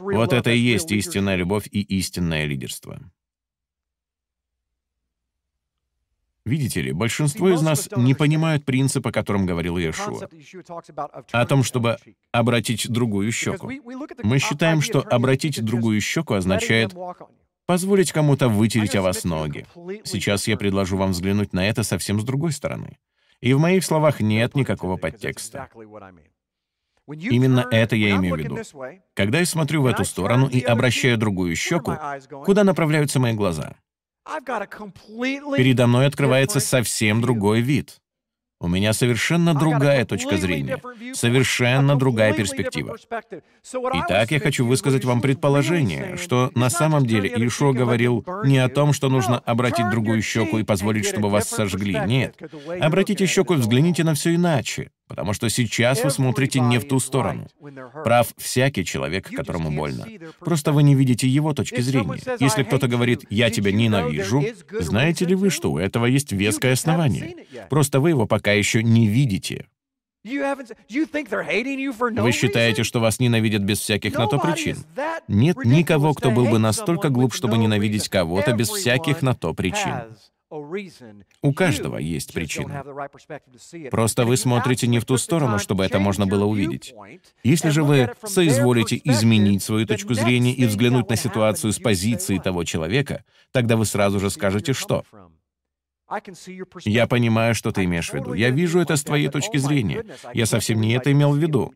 Вот это и есть истинная любовь и истинное лидерство. Видите ли, большинство из нас не понимают принцип, о котором говорил Иешуа. О том, чтобы обратить другую щеку. Мы считаем, что обратить другую щеку означает позволить кому-то вытереть о вас ноги. Сейчас я предложу вам взглянуть на это совсем с другой стороны. И в моих словах нет никакого подтекста. Именно это я имею в виду. Когда я смотрю в эту сторону и обращаю другую щеку, куда направляются мои глаза? Передо мной открывается совсем другой вид. У меня совершенно другая точка зрения, совершенно другая перспектива. Итак, я хочу высказать вам предположение, что на самом деле Иешуа говорил не о том, что нужно обратить другую щеку и позволить, чтобы вас сожгли. Нет. Обратите щеку и взгляните на все иначе. Потому что сейчас вы смотрите не в ту сторону. Прав всякий человек, которому больно. Просто вы не видите его точки зрения. Если кто-то говорит «я тебя ненавижу», знаете ли вы, что у этого есть веское основание? Просто вы его пока еще не видите. Вы считаете, что вас ненавидят без всяких на то причин? Нет никого, кто был бы настолько глуп, чтобы ненавидеть кого-то без всяких на то причин. У каждого есть причина. Просто вы смотрите не в ту сторону, чтобы это можно было увидеть. Если же вы соизволите изменить свою точку зрения и взглянуть на ситуацию с позиции того человека, тогда вы сразу же скажете, что я понимаю, что ты имеешь в виду. Я вижу это с твоей точки зрения. Я совсем не это имел в виду.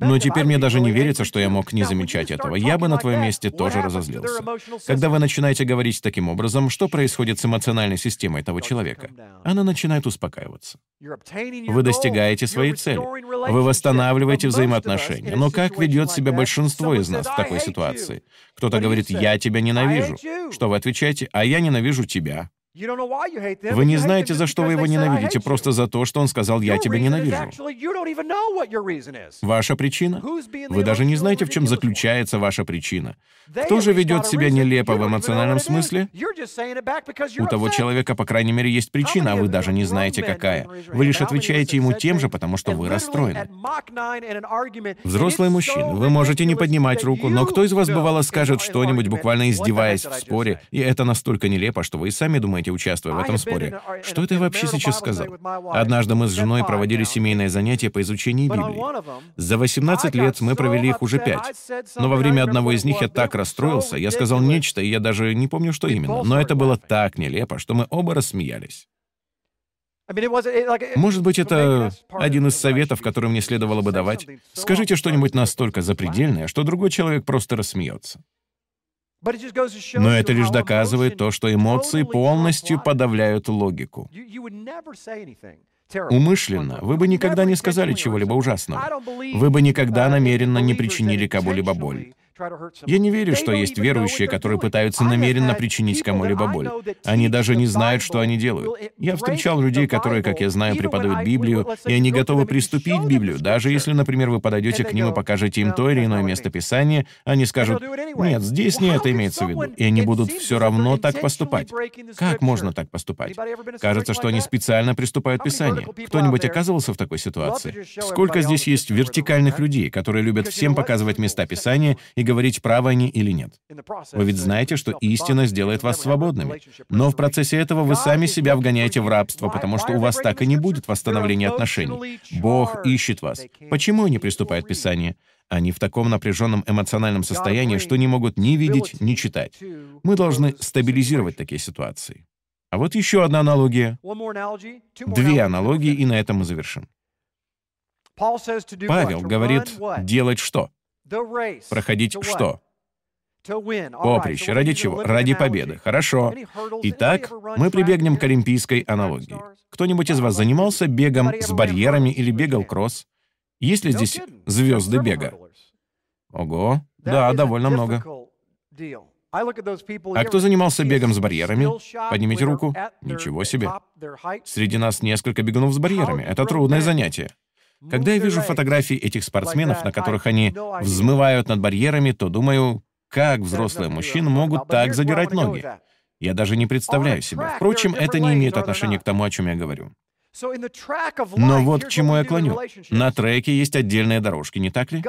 Но теперь мне даже не верится, что я мог не замечать этого. Я бы на твоем месте тоже разозлился. Когда вы начинаете говорить таким образом, что происходит с эмоциональной системой этого человека? Она начинает успокаиваться. Вы достигаете своей цели. Вы восстанавливаете взаимоотношения. Но как ведет себя большинство из нас в такой ситуации? Кто-то говорит «я тебя ненавижу». Что вы отвечаете «а я ненавижу тебя». Вы не знаете, за что вы его ненавидите, просто за то, что он сказал «я тебя ненавижу». Ваша причина? Вы даже не знаете, в чем заключается ваша причина. Кто же ведет себя нелепо в эмоциональном смысле? У того человека, по крайней мере, есть причина, а вы даже не знаете, какая. Вы лишь отвечаете ему тем же, потому что вы расстроены. Взрослые мужчины, вы можете не поднимать руку, но кто из вас бывало скажет что-нибудь, буквально издеваясь в споре, и это настолько нелепо, что вы и сами думаете, участвуя в этом споре, что это вообще сейчас сказал? Однажды мы с женой проводили семейное занятие по изучению Библии. За 18 лет мы провели их уже пять. Но во время одного из них я так расстроился, я сказал нечто, и я даже не помню, что именно. Но это было так нелепо, что мы оба рассмеялись. Может быть, это один из советов, который мне следовало бы давать. Скажите что-нибудь настолько запредельное, что другой человек просто рассмеется. Но это лишь доказывает то, что эмоции полностью подавляют логику. Умышленно вы бы никогда не сказали чего-либо ужасного. Вы бы никогда намеренно не причинили кому-либо боль. Я не верю, что есть верующие, которые пытаются намеренно причинить кому-либо боль. Они даже не знают, что они делают. Я встречал людей, которые, как я знаю, преподают Библию, и они готовы приступить Библию, даже если, например, вы подойдете к ним и покажете им то или иное место Писания, они скажут, нет, здесь не это имеется в виду, и они будут все равно так поступать. Как можно так поступать? Кажется, что они специально приступают Писание. Кто-нибудь оказывался в такой ситуации? Сколько здесь есть вертикальных людей, которые любят всем показывать места Писания и говорить, правы они или нет. Вы ведь знаете, что истина сделает вас свободными. Но в процессе этого вы сами себя вгоняете в рабство, потому что у вас так и не будет восстановления отношений. Бог ищет вас. Почему они приступают к Писанию? Они в таком напряженном эмоциональном состоянии, что не могут ни видеть, ни читать. Мы должны стабилизировать такие ситуации. А вот еще одна аналогия. Две аналогии, и на этом мы завершим. Павел говорит делать что? Проходить что? Поприще. Ради чего? Ради победы. Хорошо. Итак, мы прибегнем к олимпийской аналогии. Кто-нибудь из вас занимался бегом с барьерами или бегал кросс? Есть ли здесь звезды бега? Ого. Да, довольно много. А кто занимался бегом с барьерами? Поднимите руку. Ничего себе. Среди нас несколько бегунов с барьерами. Это трудное занятие. Когда я вижу фотографии этих спортсменов, на которых они взмывают над барьерами, то думаю, как взрослые мужчины могут так задирать ноги? Я даже не представляю себе. Впрочем, это не имеет отношения к тому, о чем я говорю. Но вот к чему я клоню. На треке есть отдельные дорожки, не так ли?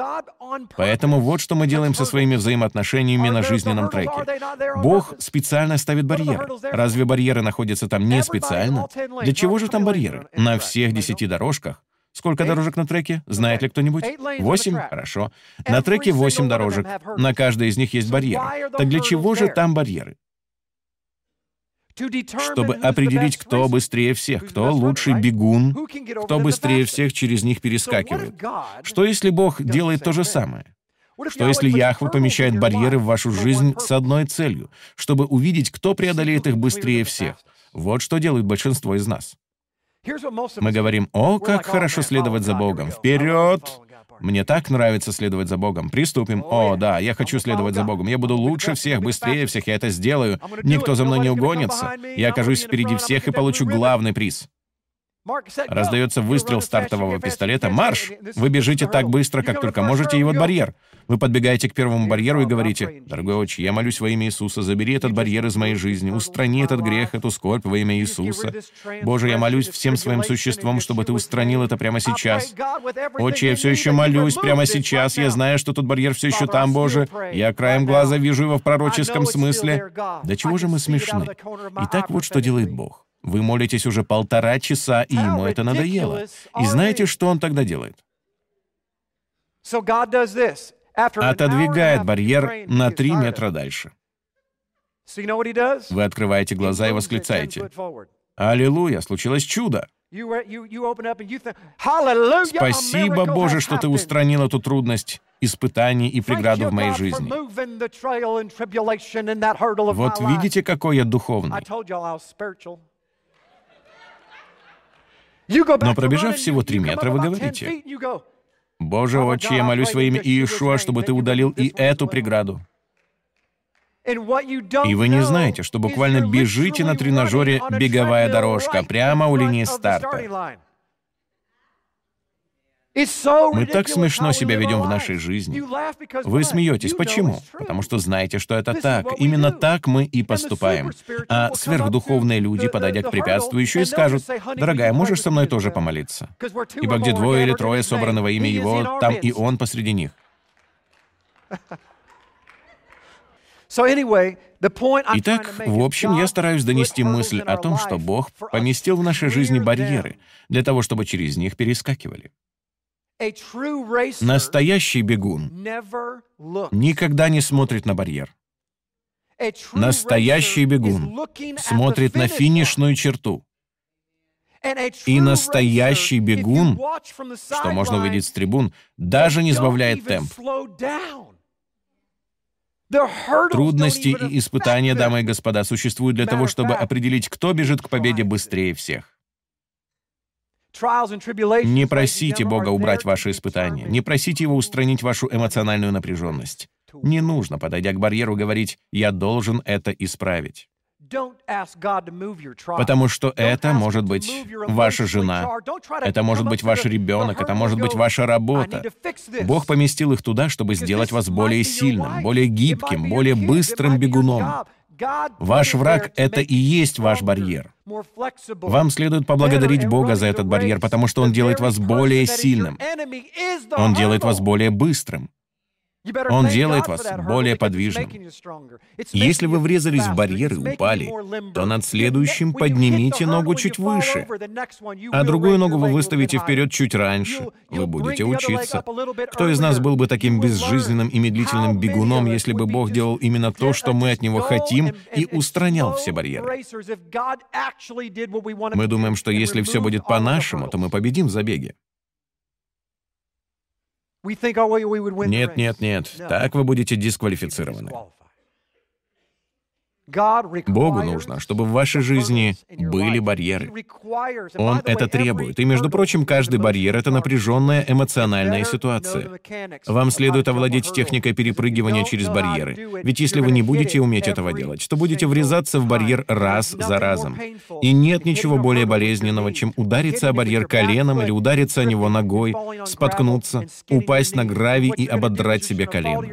Поэтому вот что мы делаем со своими взаимоотношениями на жизненном треке. Бог специально ставит барьеры. Разве барьеры находятся там не специально? Для чего же там барьеры? На всех десяти дорожках Сколько дорожек на треке? Знает ли кто-нибудь? Восемь? Хорошо. На треке восемь дорожек. На каждой из них есть барьеры. Так для чего же там барьеры? чтобы определить, кто быстрее всех, кто лучший бегун, кто быстрее всех через них перескакивает. Что если Бог делает то же самое? Что если Яхве помещает барьеры в вашу жизнь с одной целью, чтобы увидеть, кто преодолеет их быстрее всех? Вот что делает большинство из нас. Мы говорим, о, как хорошо следовать за Богом. Вперед! Мне так нравится следовать за Богом. Приступим. О, да, я хочу следовать за Богом. Я буду лучше всех, быстрее всех, я это сделаю. Никто за мной не угонится. Я окажусь впереди всех и получу главный приз. Раздается выстрел стартового пистолета. «Марш! Вы бежите так быстро, как только можете, и вот барьер. Вы подбегаете к первому барьеру и говорите, «Дорогой отче, я молюсь во имя Иисуса, забери этот барьер из моей жизни, устрани этот грех, эту скорбь во имя Иисуса. Боже, я молюсь всем своим существом, чтобы ты устранил это прямо сейчас. Отче, я все еще молюсь прямо сейчас, я знаю, что тут барьер все еще там, Боже. Я краем глаза вижу его в пророческом смысле. Да чего же мы смешны? Итак, вот что делает Бог. Вы молитесь уже полтора часа, и ему это надоело. И знаете, что он тогда делает? Отодвигает барьер на три метра дальше. Вы открываете глаза и восклицаете. Аллилуйя, случилось чудо. Спасибо, Боже, что ты устранил эту трудность, испытаний и преграду в моей жизни. Вот видите, какой я духовный. Но пробежав всего три метра, вы говорите, «Боже, отче, я молюсь во имя Иешуа, чтобы ты удалил и эту преграду». И вы не знаете, что буквально бежите на тренажере беговая дорожка прямо у линии старта. Мы так смешно себя ведем в нашей жизни. Вы смеетесь. Почему? Потому что знаете, что это так. Именно так мы и поступаем. А сверхдуховные люди, подойдя к препятствию, еще и скажут, «Дорогая, можешь со мной тоже помолиться?» Ибо где двое или трое собраны во имя Его, там и Он посреди них. Итак, в общем, я стараюсь донести мысль о том, что Бог поместил в нашей жизни барьеры для того, чтобы через них перескакивали. Настоящий бегун никогда не смотрит на барьер. Настоящий бегун смотрит на финишную черту. И настоящий бегун, что можно увидеть с трибун, даже не сбавляет темп. Трудности и испытания, дамы и господа, существуют для того, чтобы определить, кто бежит к победе быстрее всех. Не просите Бога убрать ваши испытания, не просите Его устранить вашу эмоциональную напряженность. Не нужно, подойдя к барьеру, говорить «я должен это исправить». Потому что это может быть ваша жена, это может быть ваш ребенок, это может быть ваша работа. Бог поместил их туда, чтобы сделать вас более сильным, более гибким, более быстрым бегуном. Ваш враг — это и есть ваш барьер. Вам следует поблагодарить Бога за этот барьер, потому что Он делает вас более сильным. Он делает вас более быстрым. Он делает вас более подвижным. Если вы врезались в барьер и упали, то над следующим поднимите ногу чуть выше, а другую ногу вы выставите вперед чуть раньше. Вы будете учиться. Кто из нас был бы таким безжизненным и медлительным бегуном, если бы Бог делал именно то, что мы от Него хотим, и устранял все барьеры? Мы думаем, что если все будет по-нашему, то мы победим в забеге. Нет, нет, нет. Так вы будете дисквалифицированы. Богу нужно, чтобы в вашей жизни были барьеры. Он это требует. И, между прочим, каждый барьер — это напряженная эмоциональная ситуация. Вам следует овладеть техникой перепрыгивания через барьеры. Ведь если вы не будете уметь этого делать, то будете врезаться в барьер раз за разом. И нет ничего более болезненного, чем удариться о барьер коленом или удариться о него ногой, споткнуться, упасть на гравий и ободрать себе колено.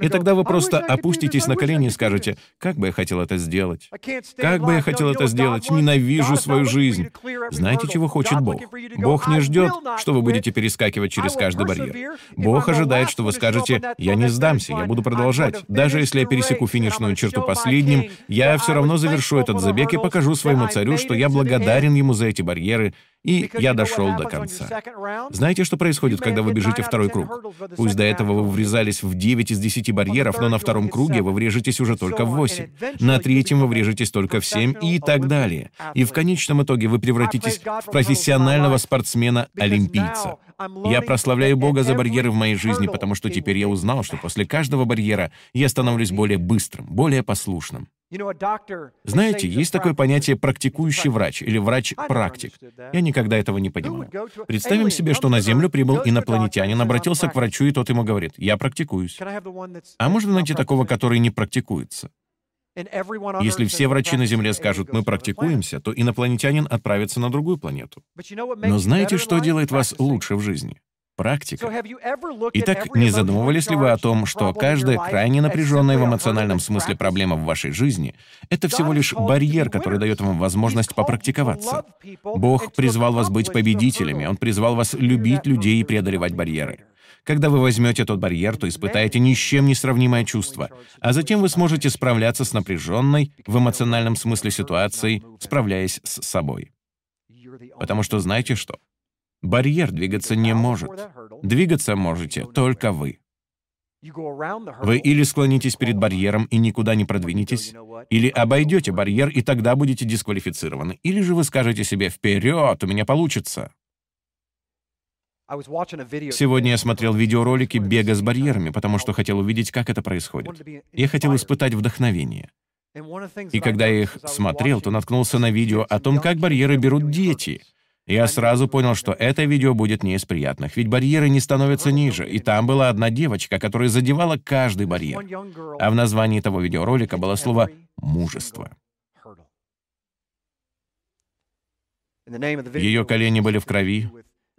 И тогда вы просто опуститесь на колени и скажете, как бы я хотел хотел это сделать. Как бы я хотел это сделать? Ненавижу свою жизнь. Знаете, чего хочет Бог? Бог не ждет, что вы будете перескакивать через каждый барьер. Бог ожидает, что вы скажете, «Я не сдамся, я буду продолжать. Даже если я пересеку финишную черту последним, я все равно завершу этот забег и покажу своему царю, что я благодарен ему за эти барьеры, и я дошел до конца. Знаете, что происходит, когда вы бежите второй круг? Пусть до этого вы врезались в 9 из 10 барьеров, но на втором круге вы врежетесь уже только в 8. На третьем вы врежетесь только в 7 и так далее. И в конечном итоге вы превратитесь в профессионального спортсмена-олимпийца. Я прославляю Бога за барьеры в моей жизни, потому что теперь я узнал, что после каждого барьера я становлюсь более быстрым, более послушным. Знаете, есть такое понятие «практикующий врач» или «врач-практик». Я никогда этого не понимал. Представим себе, что на Землю прибыл инопланетянин, обратился к врачу, и тот ему говорит, «Я практикуюсь». А можно найти такого, который не практикуется? Если все врачи на Земле скажут «мы практикуемся», то инопланетянин отправится на другую планету. Но знаете, что делает вас лучше в жизни? Практика. Итак, не задумывались ли вы о том, что каждая крайне напряженная в эмоциональном смысле проблема в вашей жизни — это всего лишь барьер, который дает вам возможность попрактиковаться? Бог призвал вас быть победителями, Он призвал вас любить людей и преодолевать барьеры. Когда вы возьмете тот барьер, то испытаете ни с чем не сравнимое чувство, а затем вы сможете справляться с напряженной, в эмоциональном смысле ситуацией, справляясь с собой. Потому что знаете что? Барьер двигаться не может. Двигаться можете только вы. Вы или склонитесь перед барьером и никуда не продвинетесь, или обойдете барьер и тогда будете дисквалифицированы, или же вы скажете себе «Вперед, у меня получится». Сегодня я смотрел видеоролики бега с барьерами, потому что хотел увидеть, как это происходит. Я хотел испытать вдохновение. И когда я их смотрел, то наткнулся на видео о том, как барьеры берут дети — я сразу понял, что это видео будет не из приятных, ведь барьеры не становятся ниже, и там была одна девочка, которая задевала каждый барьер. А в названии того видеоролика было слово «мужество». Ее колени были в крови,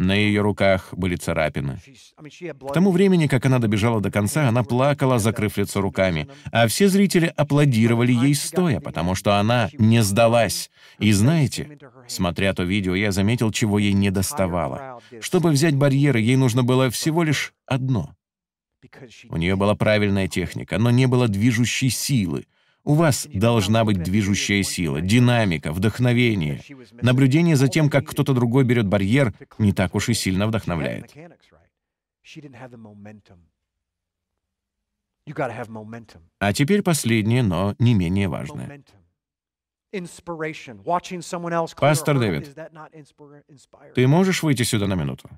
на ее руках были царапины. К тому времени, как она добежала до конца, она плакала, закрыв лицо руками, а все зрители аплодировали ей стоя, потому что она не сдалась. И знаете, смотря то видео, я заметил, чего ей не доставало. Чтобы взять барьеры, ей нужно было всего лишь одно. У нее была правильная техника, но не было движущей силы. У вас должна быть движущая сила, динамика, вдохновение. Наблюдение за тем, как кто-то другой берет барьер, не так уж и сильно вдохновляет. А теперь последнее, но не менее важное. Пастор Дэвид, ты можешь выйти сюда на минуту?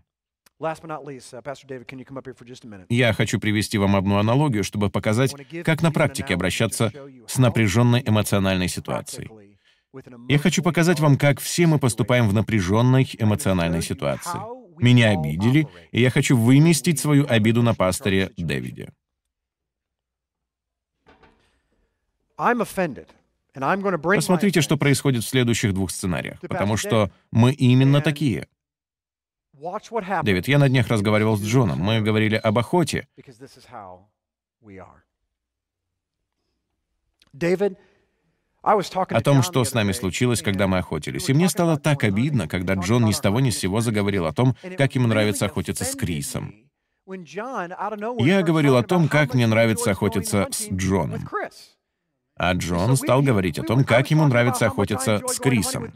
Я хочу привести вам одну аналогию, чтобы показать, как на практике обращаться с напряженной эмоциональной ситуацией. Я хочу показать вам, как все мы поступаем в напряженной эмоциональной ситуации. Меня обидели, и я хочу выместить свою обиду на пасторе Дэвиде. Посмотрите, что происходит в следующих двух сценариях, потому что мы именно такие. Дэвид, я на днях разговаривал с Джоном. Мы говорили об охоте. О том, что с нами случилось, когда мы охотились. И мне стало так обидно, когда Джон ни с того ни с сего заговорил о том, как ему нравится охотиться с Крисом. Я говорил о том, как мне нравится охотиться с Джоном. А Джон стал говорить о том, как ему нравится охотиться с Крисом.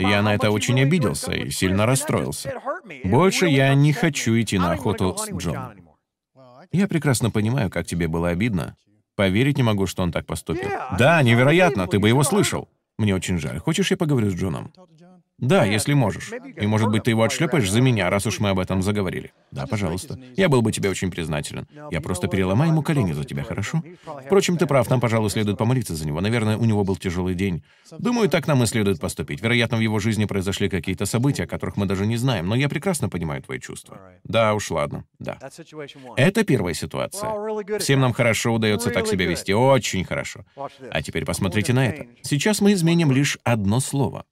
Я на это очень обиделся и сильно расстроился. Больше я не хочу идти на охоту с Джоном. Я прекрасно понимаю, как тебе было обидно. Поверить не могу, что он так поступил. Да, невероятно, ты бы его слышал. Мне очень жаль. Хочешь, я поговорю с Джоном? Да, если можешь. И, может быть, ты его отшлепаешь за меня, раз уж мы об этом заговорили. Да, пожалуйста. Я был бы тебе очень признателен. Я просто переломаю ему колени за тебя, хорошо? Впрочем, ты прав, нам, пожалуй, следует помолиться за него. Наверное, у него был тяжелый день. Думаю, так нам и следует поступить. Вероятно, в его жизни произошли какие-то события, о которых мы даже не знаем, но я прекрасно понимаю твои чувства. Да уж, ладно, да. Это первая ситуация. Всем нам хорошо удается так себя вести, очень хорошо. А теперь посмотрите на это. Сейчас мы изменим лишь одно слово.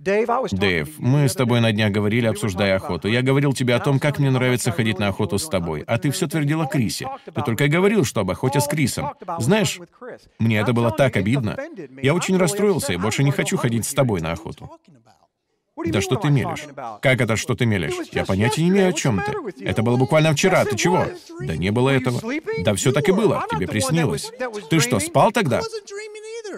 Дэйв, мы с тобой на днях говорили, обсуждая охоту. Я говорил тебе о том, как мне нравится ходить на охоту с тобой, а ты все твердил о Крисе. Ты только и говорил, что об охоте с Крисом. Знаешь, мне это было так обидно. Я очень расстроился и больше не хочу ходить с тобой на охоту. Да что ты мелешь? Как это, что ты мелешь? Я понятия не имею, о чем ты. Это было буквально вчера. Ты чего? Да не было этого. Да все так и было. Тебе приснилось. Ты что, спал тогда?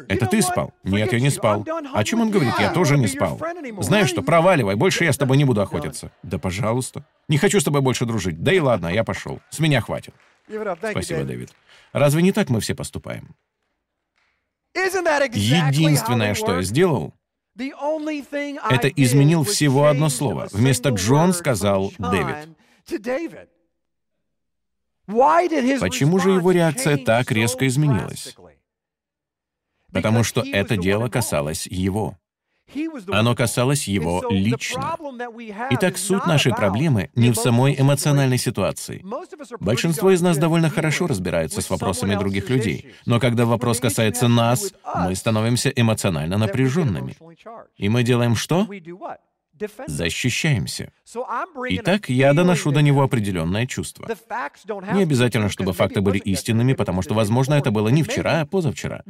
Это ты спал? Нет, я не спал. О чем он говорит? Я тоже не спал. Знаешь что, проваливай, больше я с тобой не буду охотиться. Да пожалуйста. Не хочу с тобой больше дружить. Да и ладно, я пошел. С меня хватит. Спасибо, Дэвид. Разве не так мы все поступаем? Единственное, что я сделал, это изменил всего одно слово. Вместо Джон сказал Дэвид. Почему же его реакция так резко изменилась? Потому что это дело касалось его. Оно касалось его лично. Итак, суть нашей проблемы не в самой эмоциональной ситуации. Большинство из нас довольно хорошо разбираются с вопросами других людей, но когда вопрос касается нас, мы становимся эмоционально напряженными. И мы делаем что? Защищаемся. Итак, я доношу до него определенное чувство. Не обязательно, чтобы факты были истинными, потому что, возможно, это было не вчера, а позавчера.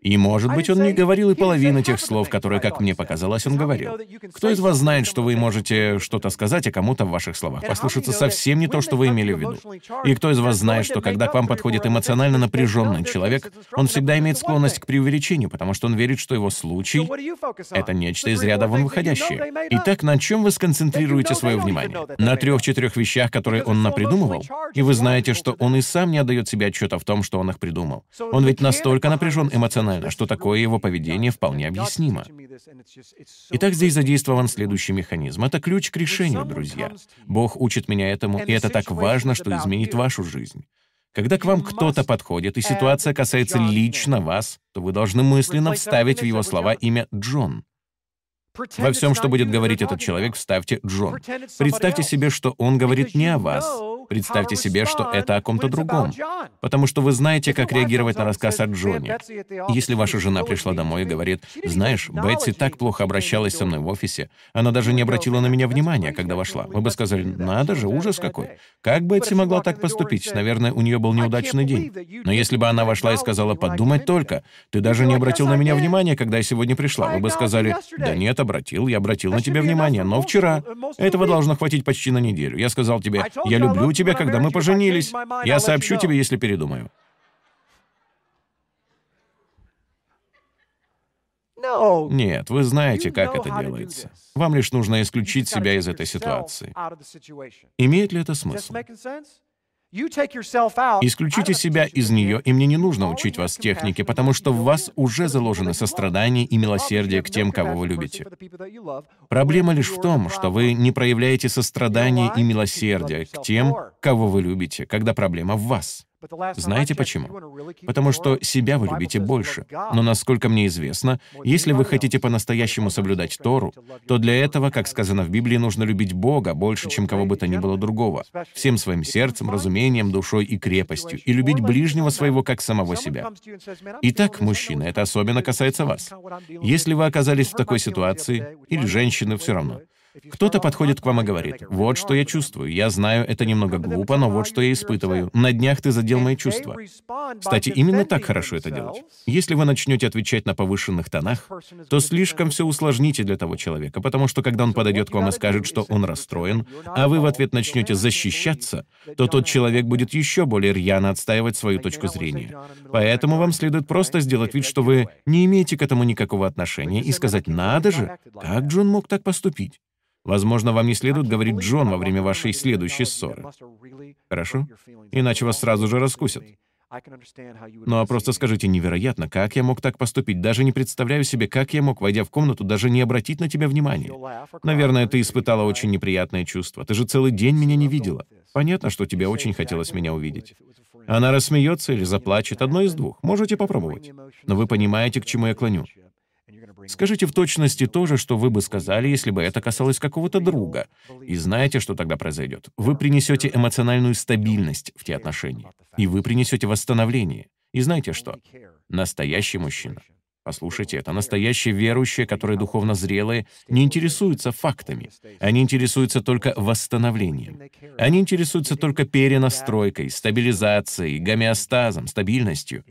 И, может быть, он не говорил и половины тех слов, которые, как мне показалось, он говорил. Кто из вас знает, что вы можете что-то сказать, а кому-то в ваших словах послушаться совсем не то, что вы имели в виду? И кто из вас знает, что когда к вам подходит эмоционально напряженный человек, он всегда имеет склонность к преувеличению, потому что он верит, что его случай — это нечто из ряда вон выходящее. Итак, Итак, на чем вы сконцентрируете свое внимание? На трех-четырех вещах, которые он напридумывал? И вы знаете, что он и сам не отдает себе отчета в том, что он их придумал. Он ведь настолько напряжен эмоционально, что такое его поведение вполне объяснимо. Итак, здесь задействован следующий механизм. Это ключ к решению, друзья. Бог учит меня этому, и это так важно, что изменит вашу жизнь. Когда к вам кто-то подходит, и ситуация касается лично вас, то вы должны мысленно вставить в его слова имя Джон. Во всем, что будет говорить этот человек, вставьте Джон. Представьте себе, что он говорит не о вас, Представьте себе, что это о ком-то другом, потому что вы знаете, как реагировать на рассказ о Джоне. Если ваша жена пришла домой и говорит, «Знаешь, Бетси так плохо обращалась со мной в офисе, она даже не обратила на меня внимания, когда вошла», мы бы сказали, «Надо же, ужас какой! Как Бетси могла так поступить? Наверное, у нее был неудачный день». Но если бы она вошла и сказала, «Подумать только, ты даже не обратил на меня внимания, когда я сегодня пришла», вы бы сказали, «Да нет, обратил, я обратил на тебя внимание, но вчера». Этого должно хватить почти на неделю. Я сказал тебе, «Я люблю тебя, тебя, когда мы поженились. Я сообщу тебе, если передумаю». Нет, вы знаете, как это делается. Вам лишь нужно исключить себя из этой ситуации. Имеет ли это смысл? Исключите себя из нее, и мне не нужно учить вас технике, потому что в вас уже заложено сострадание и милосердие к тем, кого вы любите. Проблема лишь в том, что вы не проявляете сострадание и милосердие к тем, кого вы любите, когда проблема в вас. Знаете почему? Потому что себя вы любите больше. Но, насколько мне известно, если вы хотите по-настоящему соблюдать Тору, то для этого, как сказано в Библии, нужно любить Бога больше, чем кого бы то ни было другого, всем своим сердцем, разумением, душой и крепостью, и любить ближнего своего как самого себя. Итак, мужчина, это особенно касается вас. Если вы оказались в такой ситуации, или женщины, все равно, кто-то подходит к вам и говорит, «Вот что я чувствую. Я знаю, это немного глупо, но вот что я испытываю. На днях ты задел мои чувства». Кстати, именно так хорошо это делать. Если вы начнете отвечать на повышенных тонах, то слишком все усложните для того человека, потому что когда он подойдет к вам и скажет, что он расстроен, а вы в ответ начнете защищаться, то тот человек будет еще более рьяно отстаивать свою точку зрения. Поэтому вам следует просто сделать вид, что вы не имеете к этому никакого отношения, и сказать «надо же, как Джон мог так поступить?» Возможно, вам не следует говорить Джон во время вашей следующей ссоры. Хорошо? Иначе вас сразу же раскусят. Ну а просто скажите, невероятно, как я мог так поступить? Даже не представляю себе, как я мог, войдя в комнату, даже не обратить на тебя внимания. Наверное, ты испытала очень неприятное чувство. Ты же целый день меня не видела. Понятно, что тебе очень хотелось меня увидеть. Она рассмеется или заплачет, одно из двух. Можете попробовать. Но вы понимаете, к чему я клоню. Скажите в точности то же, что вы бы сказали, если бы это касалось какого-то друга. И знаете, что тогда произойдет? Вы принесете эмоциональную стабильность в те отношения. И вы принесете восстановление. И знаете что? Настоящий мужчина Послушайте, это настоящие верующие, которые духовно зрелые, не интересуются фактами. Они интересуются только восстановлением. Они интересуются только перенастройкой, стабилизацией, гомеостазом, стабильностью.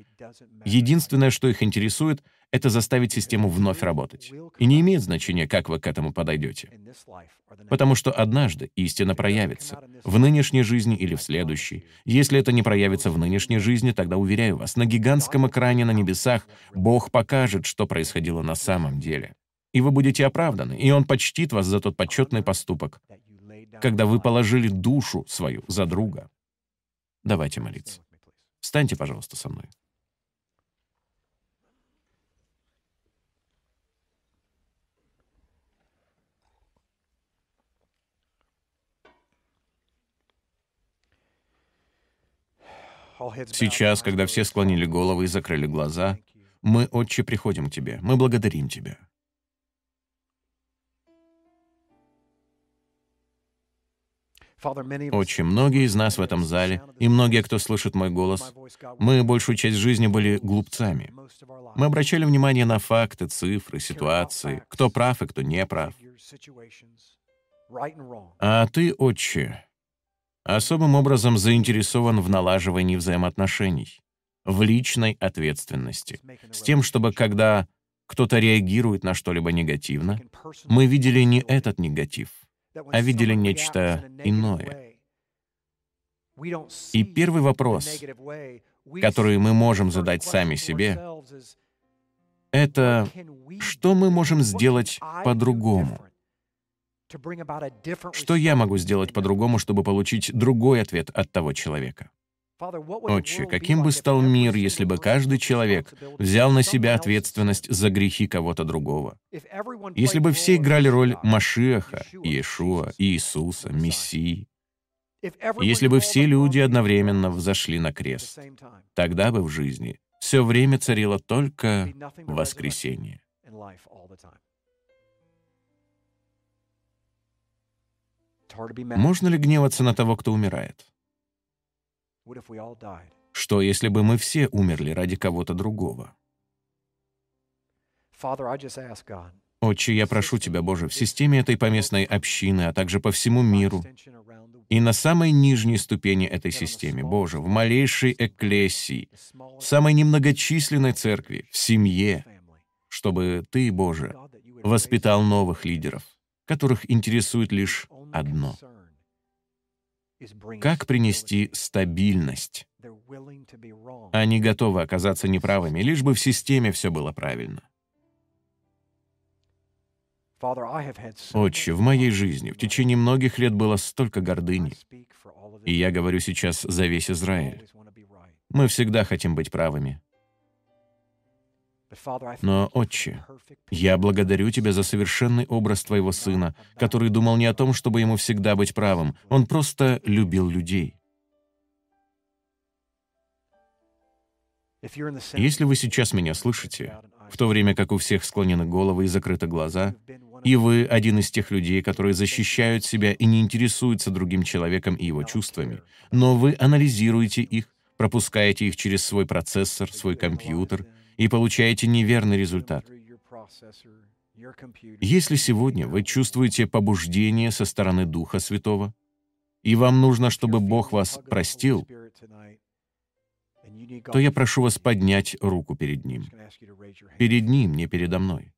Единственное, что их интересует — это заставить систему вновь работать. И не имеет значения, как вы к этому подойдете. Потому что однажды истина проявится, в нынешней жизни или в следующей. Если это не проявится в нынешней жизни, тогда, уверяю вас, на гигантском экране на небесах Бог покажет, что происходило на самом деле. И вы будете оправданы, и Он почтит вас за тот почетный поступок, когда вы положили душу свою за друга. Давайте молиться. Встаньте, пожалуйста, со мной. Сейчас, когда все склонили головы и закрыли глаза, мы, Отче, приходим к Тебе. Мы благодарим Тебя. Отче, многие из нас в этом зале, и многие, кто слышит мой голос, мы большую часть жизни были глупцами. Мы обращали внимание на факты, цифры, ситуации, кто прав и кто не прав. А ты, Отче, особым образом заинтересован в налаживании взаимоотношений, в личной ответственности, с тем, чтобы когда кто-то реагирует на что-либо негативно, мы видели не этот негатив, а видели нечто иное. И первый вопрос, который мы можем задать сами себе, это что мы можем сделать по-другому? Что я могу сделать по-другому, чтобы получить другой ответ от того человека? Отче, каким бы стал мир, если бы каждый человек взял на себя ответственность за грехи кого-то другого? Если бы все играли роль Машиаха, Иешуа, Иисуса, Мессии? Если бы все люди одновременно взошли на крест, тогда бы в жизни все время царило только воскресение. Можно ли гневаться на того, кто умирает? Что, если бы мы все умерли ради кого-то другого? Отче, я прошу Тебя, Боже, в системе этой поместной общины, а также по всему миру, и на самой нижней ступени этой системы, Боже, в малейшей экклесии, в самой немногочисленной церкви, в семье, чтобы Ты, Боже, воспитал новых лидеров, которых интересует лишь одно — как принести стабильность? Они готовы оказаться неправыми, лишь бы в системе все было правильно. Отче, в моей жизни в течение многих лет было столько гордыни, и я говорю сейчас за весь Израиль. Мы всегда хотим быть правыми. Но, Отче, я благодарю Тебя за совершенный образ Твоего Сына, который думал не о том, чтобы ему всегда быть правым, он просто любил людей. Если вы сейчас меня слышите, в то время как у всех склонены головы и закрыты глаза, и вы один из тех людей, которые защищают себя и не интересуются другим человеком и его чувствами, но вы анализируете их, пропускаете их через свой процессор, свой компьютер — и получаете неверный результат. Если сегодня вы чувствуете побуждение со стороны Духа Святого, и вам нужно, чтобы Бог вас простил, то я прошу вас поднять руку перед Ним. Перед Ним, не передо мной.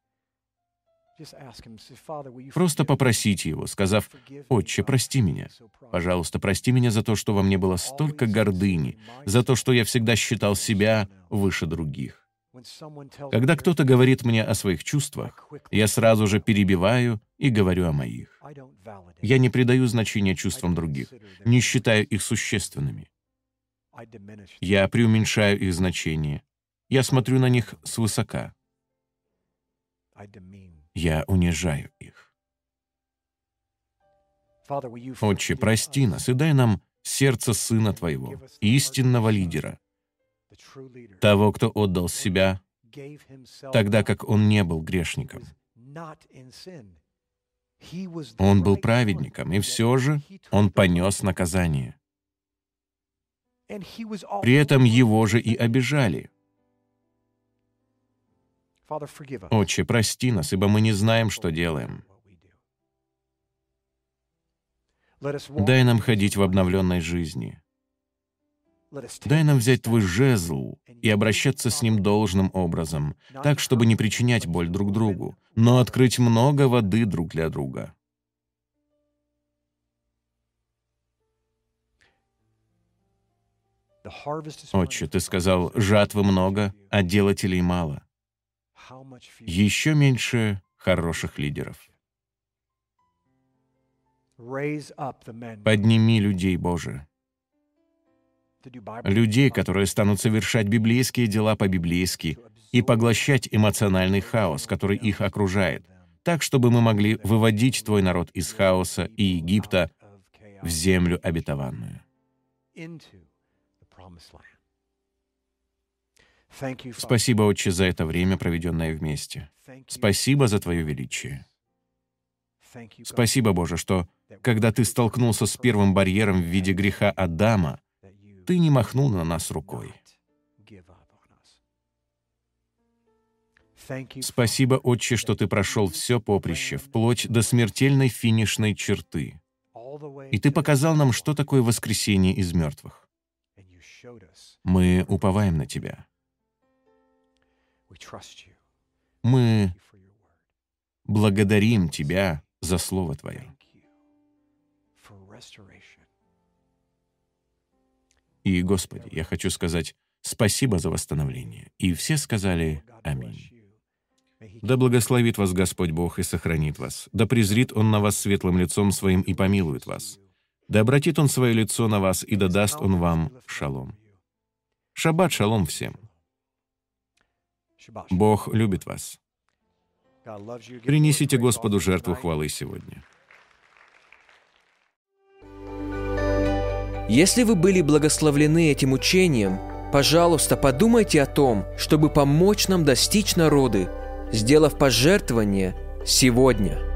Просто попросите Его, сказав, «Отче, прости меня. Пожалуйста, прости меня за то, что во мне было столько гордыни, за то, что я всегда считал себя выше других. Когда кто-то говорит мне о своих чувствах, я сразу же перебиваю и говорю о моих. Я не придаю значения чувствам других, не считаю их существенными. Я преуменьшаю их значение. Я смотрю на них свысока. Я унижаю их. Отче, прости нас и дай нам сердце Сына Твоего, истинного лидера, того, кто отдал себя, тогда как он не был грешником. Он был праведником, и все же он понес наказание. При этом его же и обижали. Отче, прости нас, ибо мы не знаем, что делаем. Дай нам ходить в обновленной жизни. Дай нам взять Твой жезл и обращаться с ним должным образом, так, чтобы не причинять боль друг другу, но открыть много воды друг для друга. Отче, Ты сказал, жатвы много, а делателей мало. Еще меньше хороших лидеров. Подними людей, Боже. Людей, которые станут совершать библейские дела по-библейски и поглощать эмоциональный хаос, который их окружает, так, чтобы мы могли выводить Твой народ из хаоса и Египта в землю обетованную. Спасибо, Отче, за это время, проведенное вместе. Спасибо за Твое величие. Спасибо, Боже, что, когда Ты столкнулся с первым барьером в виде греха Адама, Ты не махнул на нас рукой. Спасибо, Отче, что Ты прошел все поприще, вплоть до смертельной финишной черты. И Ты показал нам, что такое воскресение из мертвых. Мы уповаем на Тебя. Мы благодарим Тебя за Слово Твое. И, Господи, я хочу сказать спасибо за восстановление. И все сказали «Аминь». Да благословит вас Господь Бог и сохранит вас. Да презрит Он на вас светлым лицом Своим и помилует вас. Да обратит Он свое лицо на вас и да даст Он вам шалом. Шаббат шалом всем. Бог любит вас. Принесите Господу жертву хвалы сегодня. Если вы были благословлены этим учением, пожалуйста, подумайте о том, чтобы помочь нам достичь народы, сделав пожертвование сегодня –